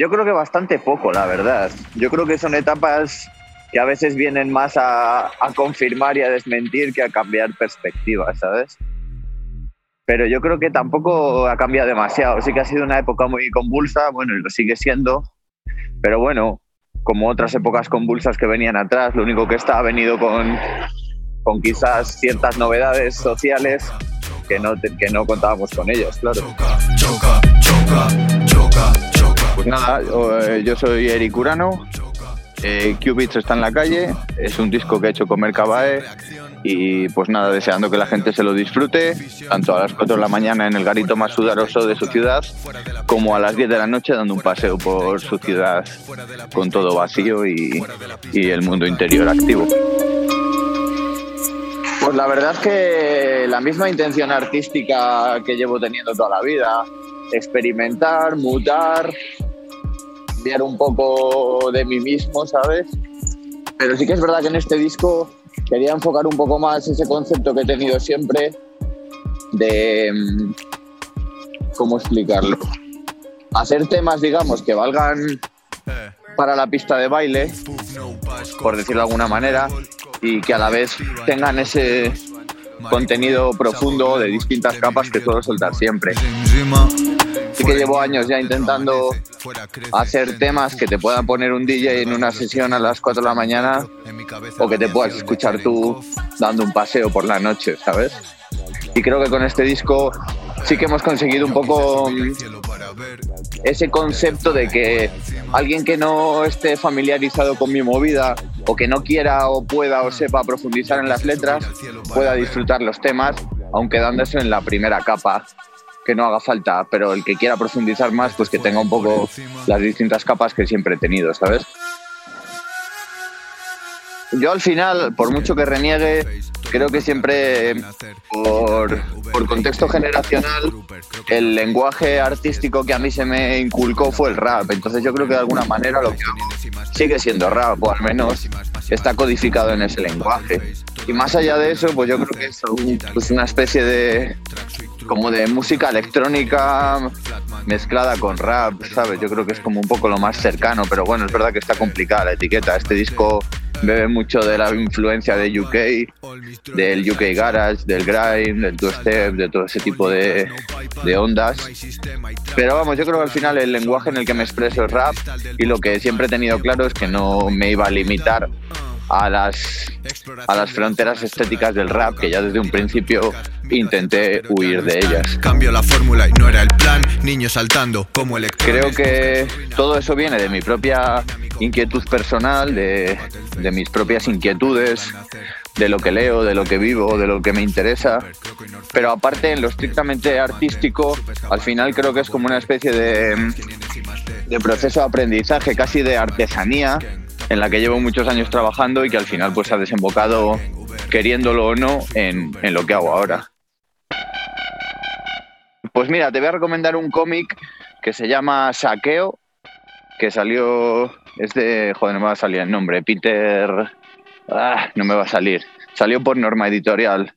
Yo creo que bastante poco, la verdad. Yo creo que son etapas que a veces vienen más a, confirmar y a desmentir que a cambiar perspectivas, ¿sabes? Pero yo creo que tampoco ha cambiado demasiado. Sí que ha sido una época muy convulsa, bueno, y lo sigue siendo. Pero bueno, como otras épocas convulsas que venían atrás, lo único que está ha venido con, con quizás ciertas novedades sociales que no, que no contábamos con ellos, claro. Pues nada, eh, yo soy Eric Urano, eh, está en la calle, es un disco que he hecho con Mercabae Y pues nada, deseando que la gente se lo disfrute, tanto a las 4 de la mañana en el garito más sudaroso de su ciudad, como a las 10 de la noche dando un paseo por su ciudad con todo vacío y el mundo interior activo. Pues la verdad es que la misma intención artística que llevo teniendo toda la vida, experimentar, mutar, cambiar un poco de mí mismo, ¿sabes? Pero sí que es verdad que en este disco quería enfocar un poco más ese concepto que he tenido siempre de... Mm, ¿Cómo explicarlo? Hacer temas, digamos, que valgan para la pista de baile, por decirlo de alguna manera, y que a la vez tengan ese contenido profundo de distintas capas que suelo soltar siempre. Sí que llevo años ya intentando hacer temas que te puedan poner un DJ en una sesión a las 4 de la mañana o que te puedas escuchar tú dando un paseo por la noche, ¿sabes? Y creo que con este disco sí que hemos conseguido un poco mm, ese concepto de que alguien que no esté familiarizado con mi movida o que no quiera o pueda o sepa profundizar en las letras pueda disfrutar los temas, aunque dándose en la primera capa que no haga falta, pero el que quiera profundizar más, pues que tenga un poco las distintas capas que siempre he tenido, ¿sabes? Yo al final, por mucho que reniegue, creo que siempre por, por, contexto generacional el lenguaje artístico que a mí se me inculcó fue el rap. Entonces yo creo que de alguna manera lo que sigue siendo rap, o al menos está codificado en ese lenguaje. Y más allá de eso, pues yo creo que es pues una especie de como de música electrónica mezclada con rap, ¿sabes? Yo creo que es como un poco lo más cercano, pero bueno, es verdad que está complicada la etiqueta. Este disco bebe mucho de la influencia de UK, del UK Garage, del Grind, del Two Step, de todo ese tipo de, de ondas. Pero vamos, yo creo que al final el lenguaje en el que me expreso es rap y lo que siempre he tenido claro es que no me iba a limitar a las, a las fronteras estéticas del rap, que ya desde un principio intenté huir de ellas. Cambio la fórmula y no era el plan, niño saltando como Creo que todo eso viene de mi propia inquietud personal, de, de mis propias inquietudes, de lo que leo, de lo que vivo, de lo que me interesa. Pero aparte, en lo estrictamente artístico, al final creo que es como una especie de, de proceso de aprendizaje, casi de artesanía, en la que llevo muchos años trabajando y que al final pues ha desembocado, queriéndolo o no, en, en lo que hago ahora. Pues mira, te voy a recomendar un cómic que se llama Saqueo, que salió, es de, joder, no me va a salir el nombre, Peter, ah, no me va a salir, salió por Norma Editorial,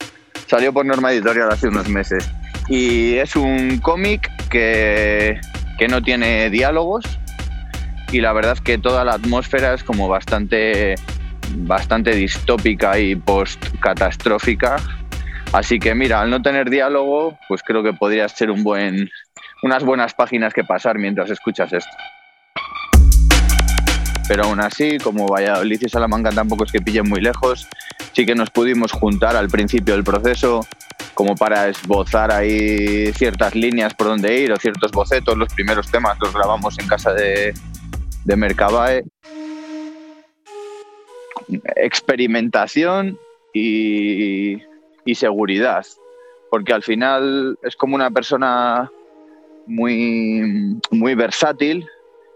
salió por Norma Editorial hace unos meses. Y es un cómic que, que no tiene diálogos, y la verdad es que toda la atmósfera es como bastante, bastante distópica y post-catastrófica. Así que mira, al no tener diálogo, pues creo que podría ser un buen, unas buenas páginas que pasar mientras escuchas esto. Pero aún así, como Valladolid y Salamanca tampoco es que pillen muy lejos, sí que nos pudimos juntar al principio del proceso como para esbozar ahí ciertas líneas por donde ir o ciertos bocetos. Los primeros temas los grabamos en casa de, de Mercabae. Experimentación y, seguridad, porque al final es como una persona muy, muy versátil,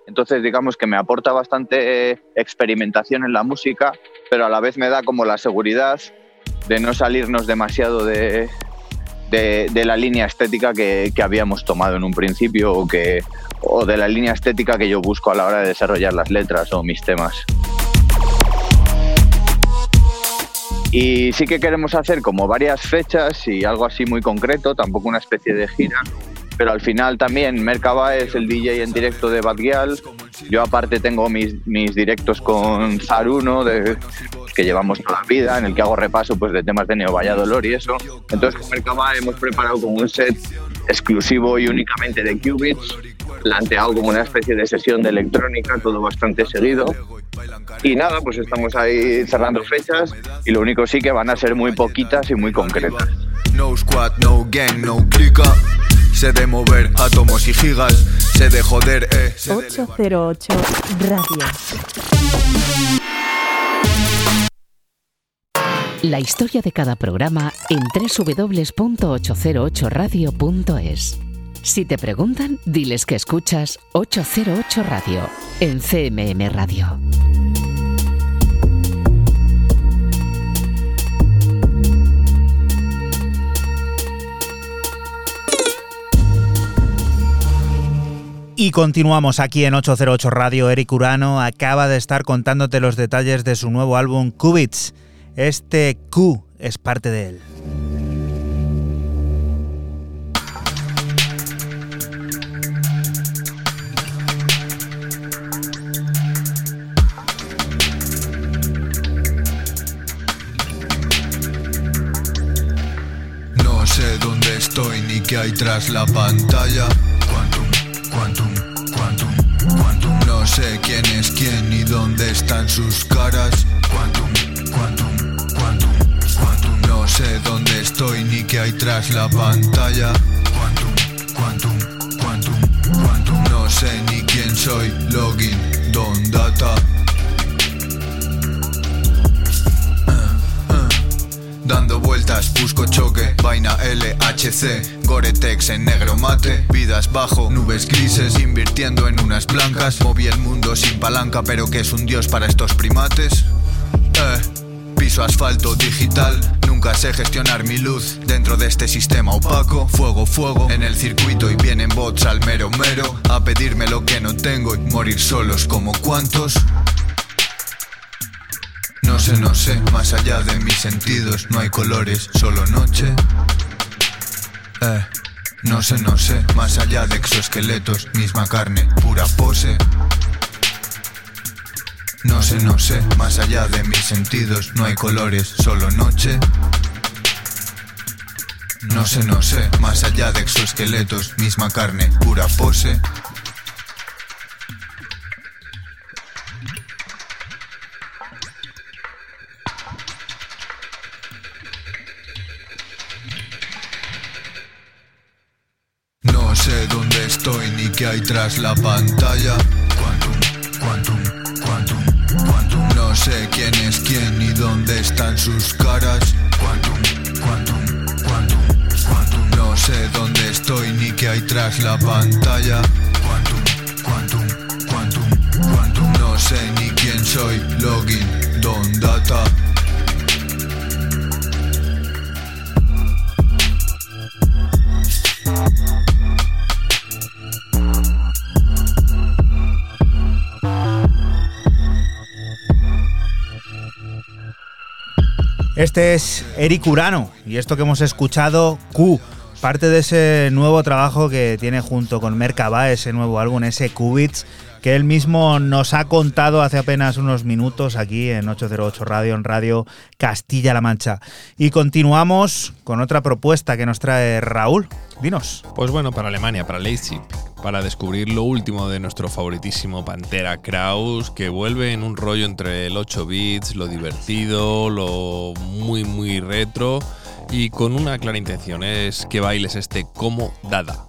entonces digamos que me aporta bastante experimentación en la música, pero a la vez me da como la seguridad de no salirnos demasiado de, de, la línea estética que, que, habíamos tomado en un principio o, que, o de la línea estética que yo busco a la hora de desarrollar las letras o mis temas. Y sí que queremos hacer como varias fechas y algo así muy concreto, tampoco una especie de gira, pero al final también Merkaba es el DJ en directo de Bad Gyal. Yo aparte tengo mis, mis directos con Zaruno, que llevamos toda la vida, en el que hago repaso pues, de temas de Neo Valladolid y eso. Entonces con Merkaba hemos preparado como un set exclusivo y únicamente de qubits, planteado como una especie de sesión de electrónica, todo bastante seguido. Y nada, pues estamos ahí cerrando fechas y lo único sí que van a ser muy poquitas y muy concretas. No squad, no gang, no clica. Sé de mover átomos y gigas, sé de joder, eh. 808 Radio. La historia de cada programa en www.808radio.es. Si te preguntan, diles que escuchas 808 Radio en CMM Radio. Y continuamos aquí en 808 Radio. Eric Urano acaba de estar contándote los detalles de su nuevo álbum Cubits. Este Q es parte de él. No sé dónde estoy ni qué hay tras la pantalla. Quantum, quantum, quantum. No sé quién es quién ni dónde están sus caras. Quantum, quantum, quantum, quantum. No sé dónde estoy ni qué hay tras la pantalla. Quantum, quantum, quantum, quantum. No sé ni quién soy. Login, don data. Dando vueltas, busco choque, vaina LHC, Goretex en negro mate, vidas bajo, nubes grises, invirtiendo en unas blancas, moví el mundo sin palanca, pero que es un dios para estos primates. Eh, piso asfalto digital, nunca sé gestionar mi luz dentro de este sistema opaco, fuego, fuego en el circuito y vienen bots al mero mero, a pedirme lo que no tengo y morir solos como cuantos. No sé, no sé, más allá de mis sentidos no hay colores, solo noche. Eh, no sé, no sé, más allá de exoesqueletos, misma carne, pura pose. No sé, no sé, más allá de mis sentidos no hay colores, solo noche. No sé, no sé, más allá de exoesqueletos, misma carne, pura pose. Estoy ni qué hay tras la pantalla. Quantum, quantum, quantum, quantum. No sé quién es quién ni dónde están sus caras. Quantum, quantum, quantum, quantum. No sé dónde estoy ni qué hay tras la pantalla. Quantum, quantum, quantum, quantum. No sé ni quién soy. Login, don data. Este es Eric Urano y esto que hemos escuchado, Q, parte de ese nuevo trabajo que tiene junto con Merkaba, ese nuevo álbum, ese Qubits, que él mismo nos ha contado hace apenas unos minutos aquí en 808 Radio, en Radio Castilla-La Mancha. Y continuamos con otra propuesta que nos trae Raúl. Dinos. Pues bueno, para Alemania, para Leipzig, para descubrir lo último de nuestro favoritísimo Pantera Kraus, que vuelve en un rollo entre el 8 bits, lo divertido, lo muy muy retro y con una clara intención, es que bailes este como Dada.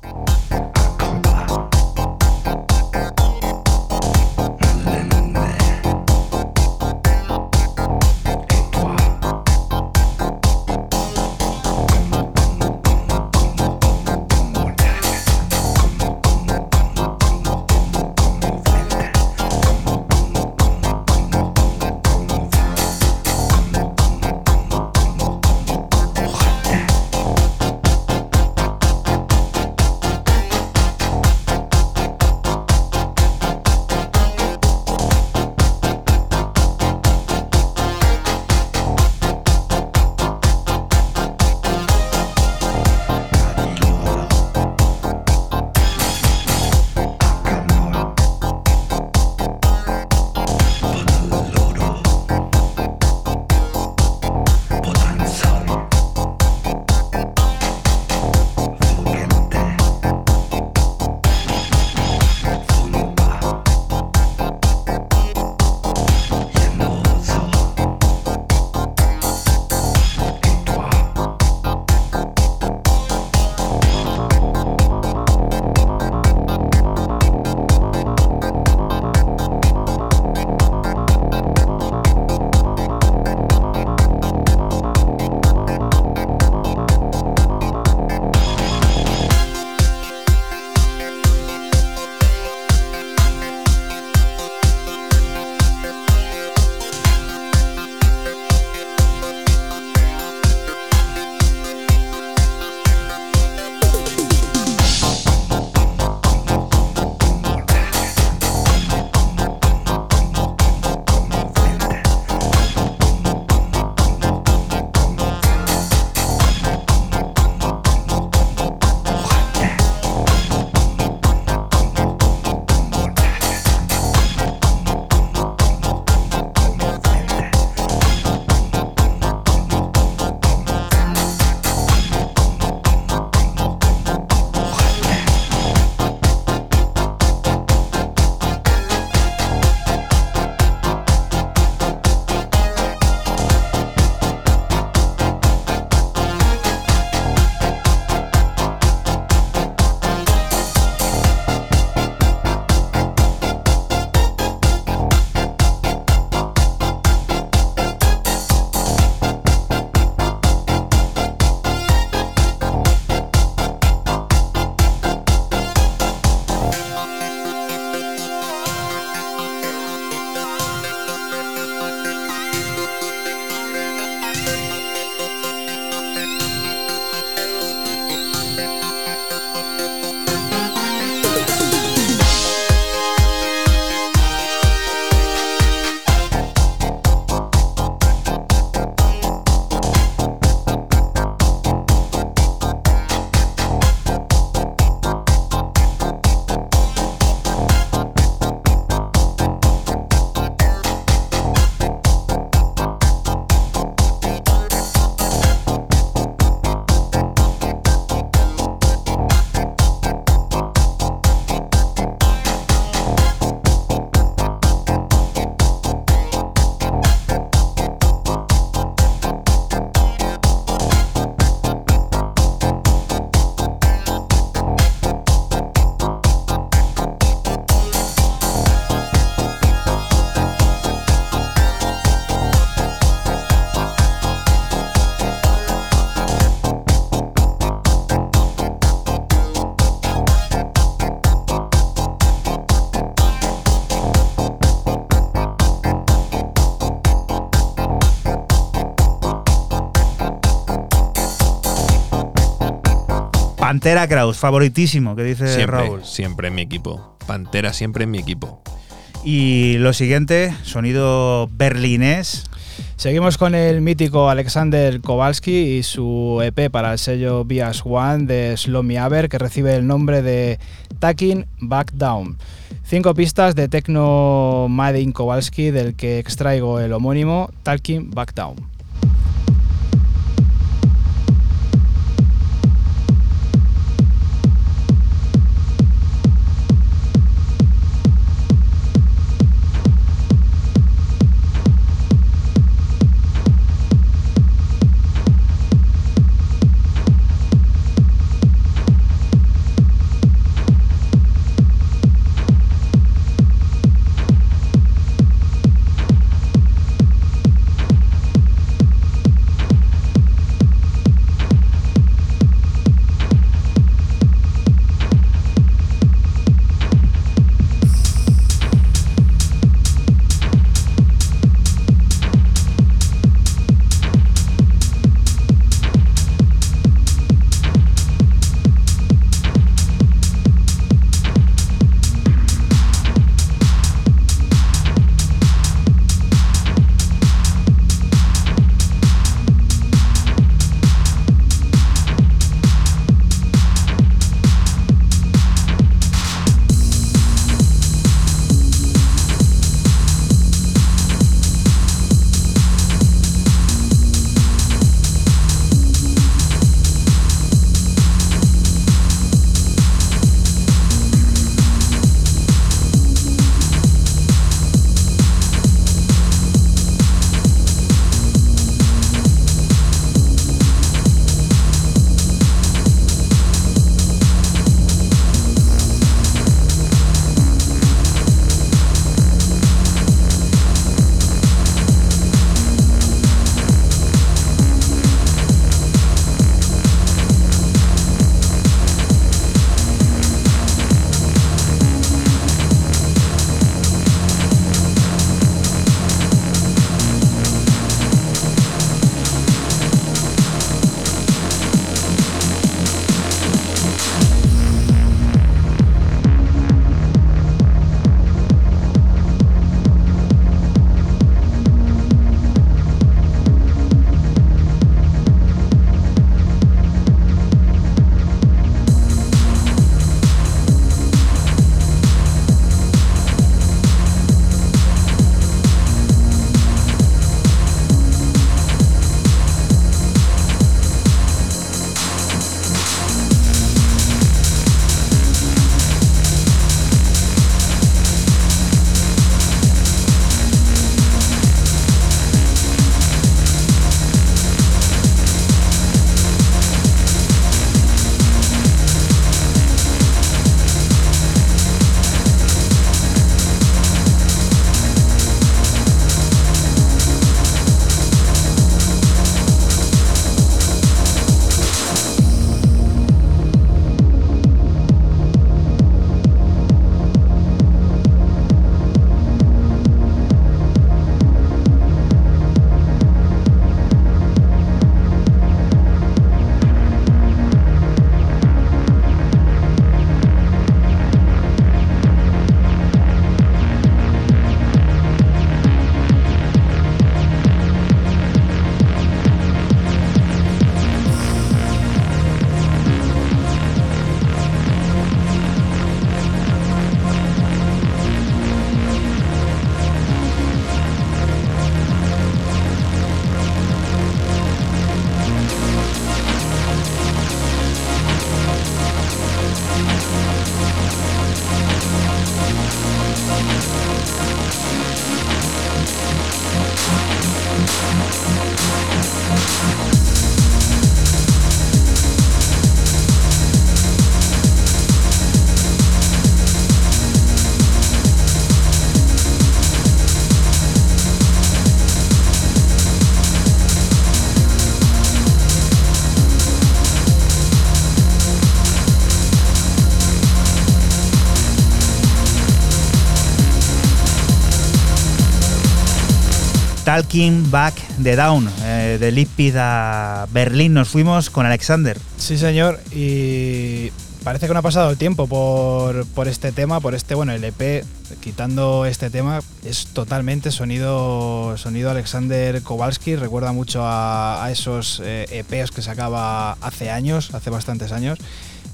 Pantera Kraus, favoritísimo, que dice siempre, Raúl. Siempre en mi equipo. Pantera siempre en mi equipo. Y lo siguiente, sonido berlinés. Seguimos con el mítico Alexander Kowalski y su EP para el sello Bias One de Slomy Aber, que recibe el nombre de Taking Back Down. Cinco pistas de techno Madin Kowalski, del que extraigo el homónimo Talking Back Down. Talking Back the Down, eh, de Lipid a Berlín. Nos fuimos con Alexander. Sí, señor, y parece que no ha pasado el tiempo por, por, este tema, por este, bueno, el EP, quitando este tema, es totalmente sonido, sonido Alexander Kowalski, recuerda mucho a, esos EPs eh, e que sacaba hace años, hace bastantes años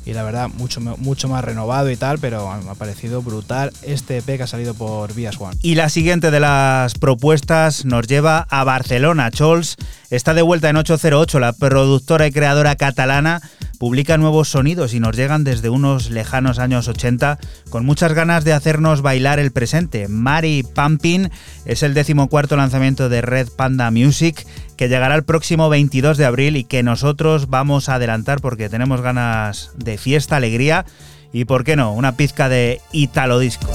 y la verdad mucho, mucho más renovado y tal, pero me ha parecido brutal este EP que ha salido por Vías One. Y la siguiente de las propuestas nos lleva a Barcelona. Chols está de vuelta en 808, la productora y creadora catalana publica nuevos sonidos y nos llegan desde unos lejanos años 80 con muchas ganas de hacernos bailar el presente. Mari Pumping es el decimocuarto lanzamiento de Red Panda Music que llegará el próximo 22 de abril y que nosotros vamos a adelantar porque tenemos ganas de fiesta, alegría y, ¿por qué no?, una pizca de Italo Disco.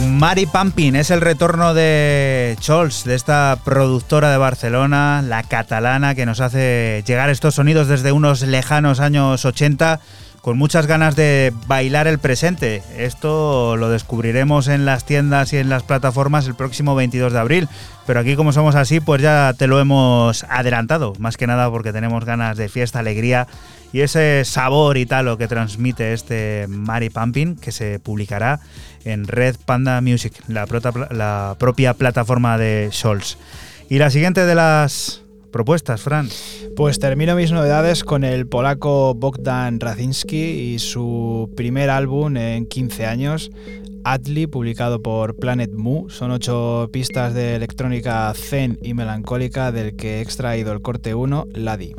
Mari Pampin es el retorno de Chols, de esta productora de Barcelona, la catalana, que nos hace llegar estos sonidos desde unos lejanos años 80 con muchas ganas de bailar el presente. Esto lo descubriremos en las tiendas y en las plataformas el próximo 22 de abril. Pero aquí como somos así, pues ya te lo hemos adelantado. Más que nada porque tenemos ganas de fiesta, alegría y ese sabor y tal lo que transmite este Mari Pumping que se publicará en Red Panda Music, la, propia plataforma de Scholz. Y la siguiente de las propuestas, Fran. Pues termino mis novedades con el polaco Bogdan Radzinski y su primer álbum en 15 años, Atli, publicado por Planet Mu. Son ocho pistas de electrónica zen y melancólica del que he extraído el corte 1, Ladi.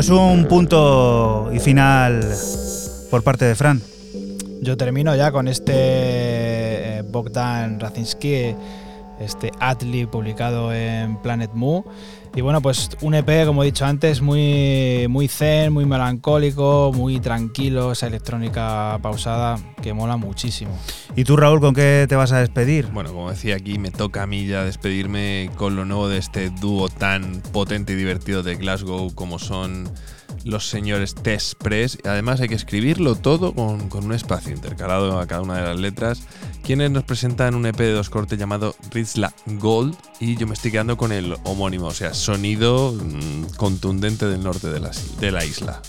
Pues un punto y final por parte de Fran. Yo termino ya con este eh, Bogdan Racinski, este Atli publicado en Planet Mu. Y bueno, pues un EP, como he dicho antes, muy, muy zen, muy melancólico, muy tranquilo, esa electrónica pausada que mola muchísimo. ¿Y tú, Raúl, con qué te vas a despedir? Bueno, como decía aquí, me toca a mí ya despedirme con lo nuevo de este dúo tan potente y divertido de Glasgow como son los señores Test Press. Además hay que escribirlo todo con, un espacio intercalado a cada una de las letras. Quienes nos presentan un EP de dos cortes llamado Rizla Gold y yo me estoy quedando con el homónimo, o sea, sonido mm, contundente del norte de la, de la isla.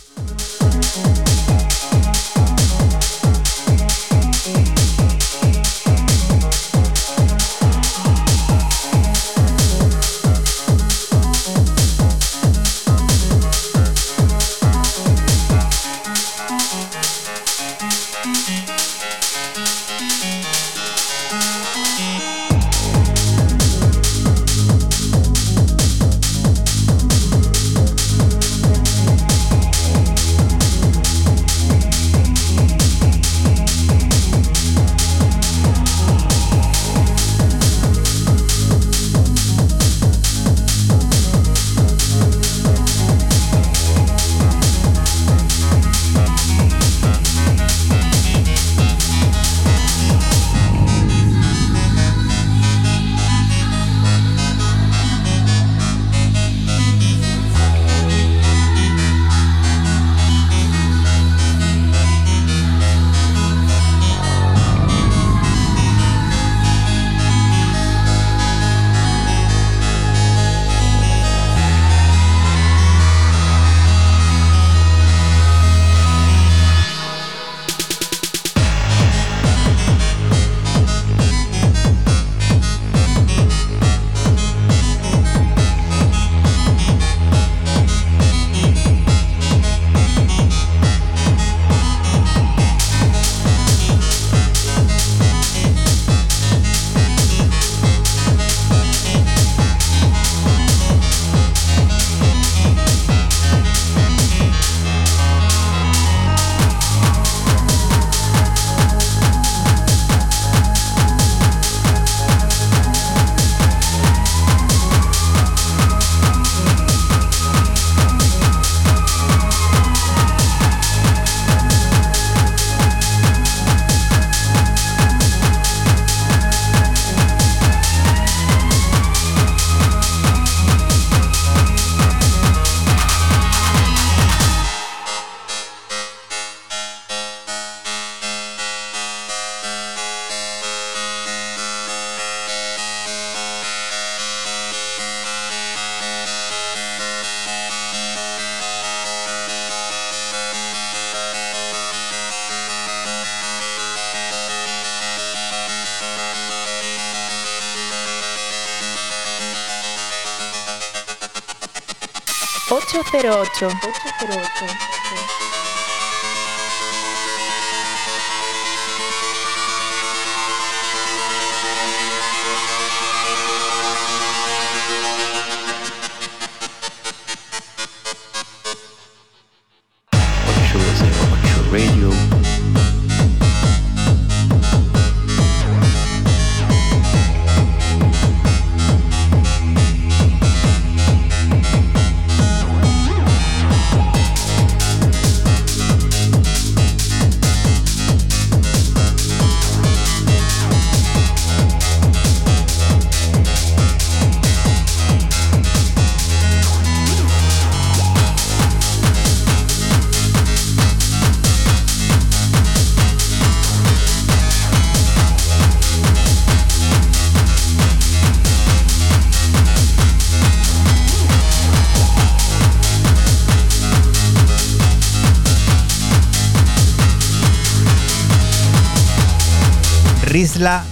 808. 808.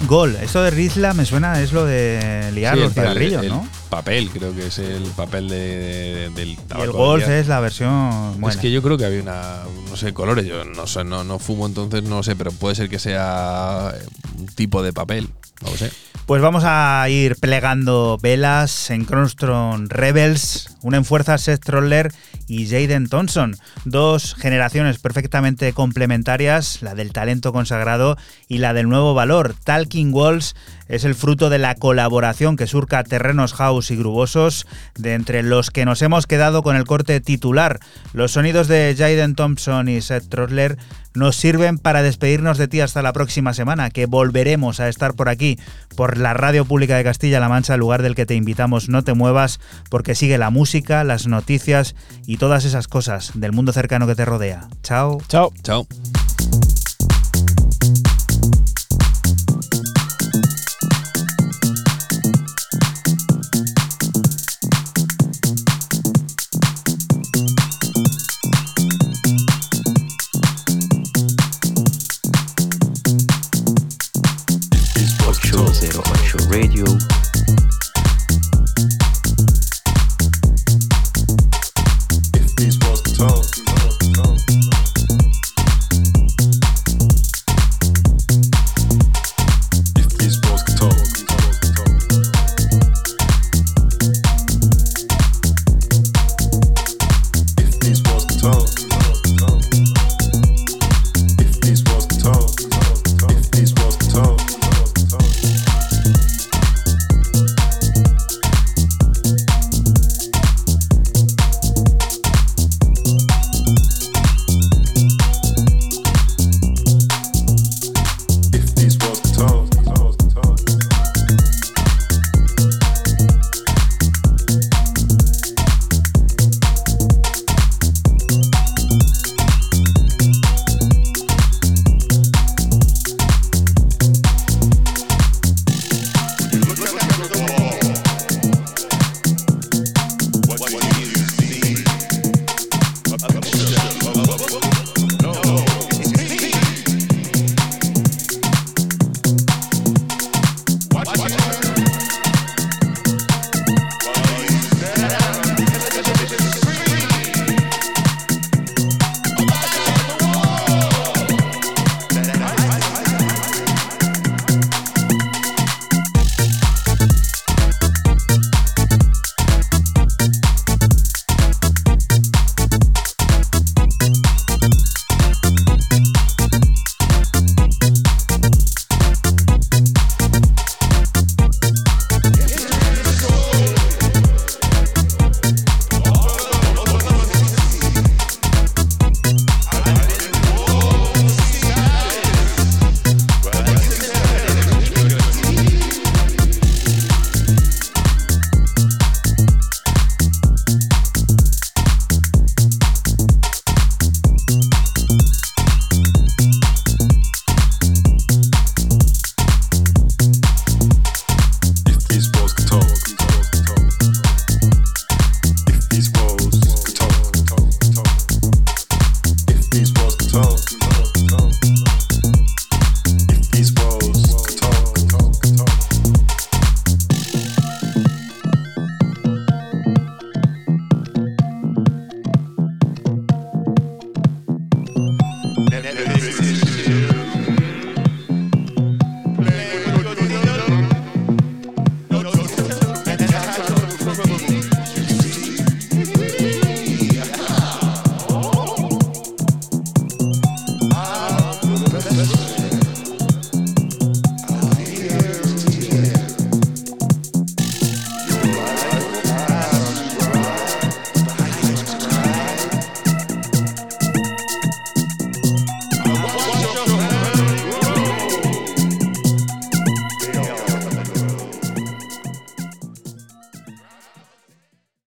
Gol. Esto de Risla me suena, es lo de liar los cigarrillos, ¿no? papel, creo que es el papel de, del tabaco. Y el Golf es la versión. Es que yo creo que había una. No sé, colores. Yo no sé, no, no fumo entonces, no sé, pero puede ser que sea un tipo de papel. No lo sé. Pues vamos a ir plegando velas en Cronstron Rebels, una en fuerza Seth Troller y Jaden Thompson, dos generaciones perfectamente complementarias, la del talento consagrado y la del nuevo valor. Talking Walls es el fruto de la colaboración que surca terrenos house y grubosos, de entre los que nos hemos quedado con el corte titular. Los sonidos de Jaden Thompson y Seth Troller nos sirven para despedirnos de ti hasta la próxima semana, que volveremos a estar por aquí, por la Radio Pública de Castilla-La Mancha, lugar del que te invitamos, no te muevas, porque sigue la música, las noticias y todas esas cosas del mundo cercano que te rodea. Chao. Chao. Chao.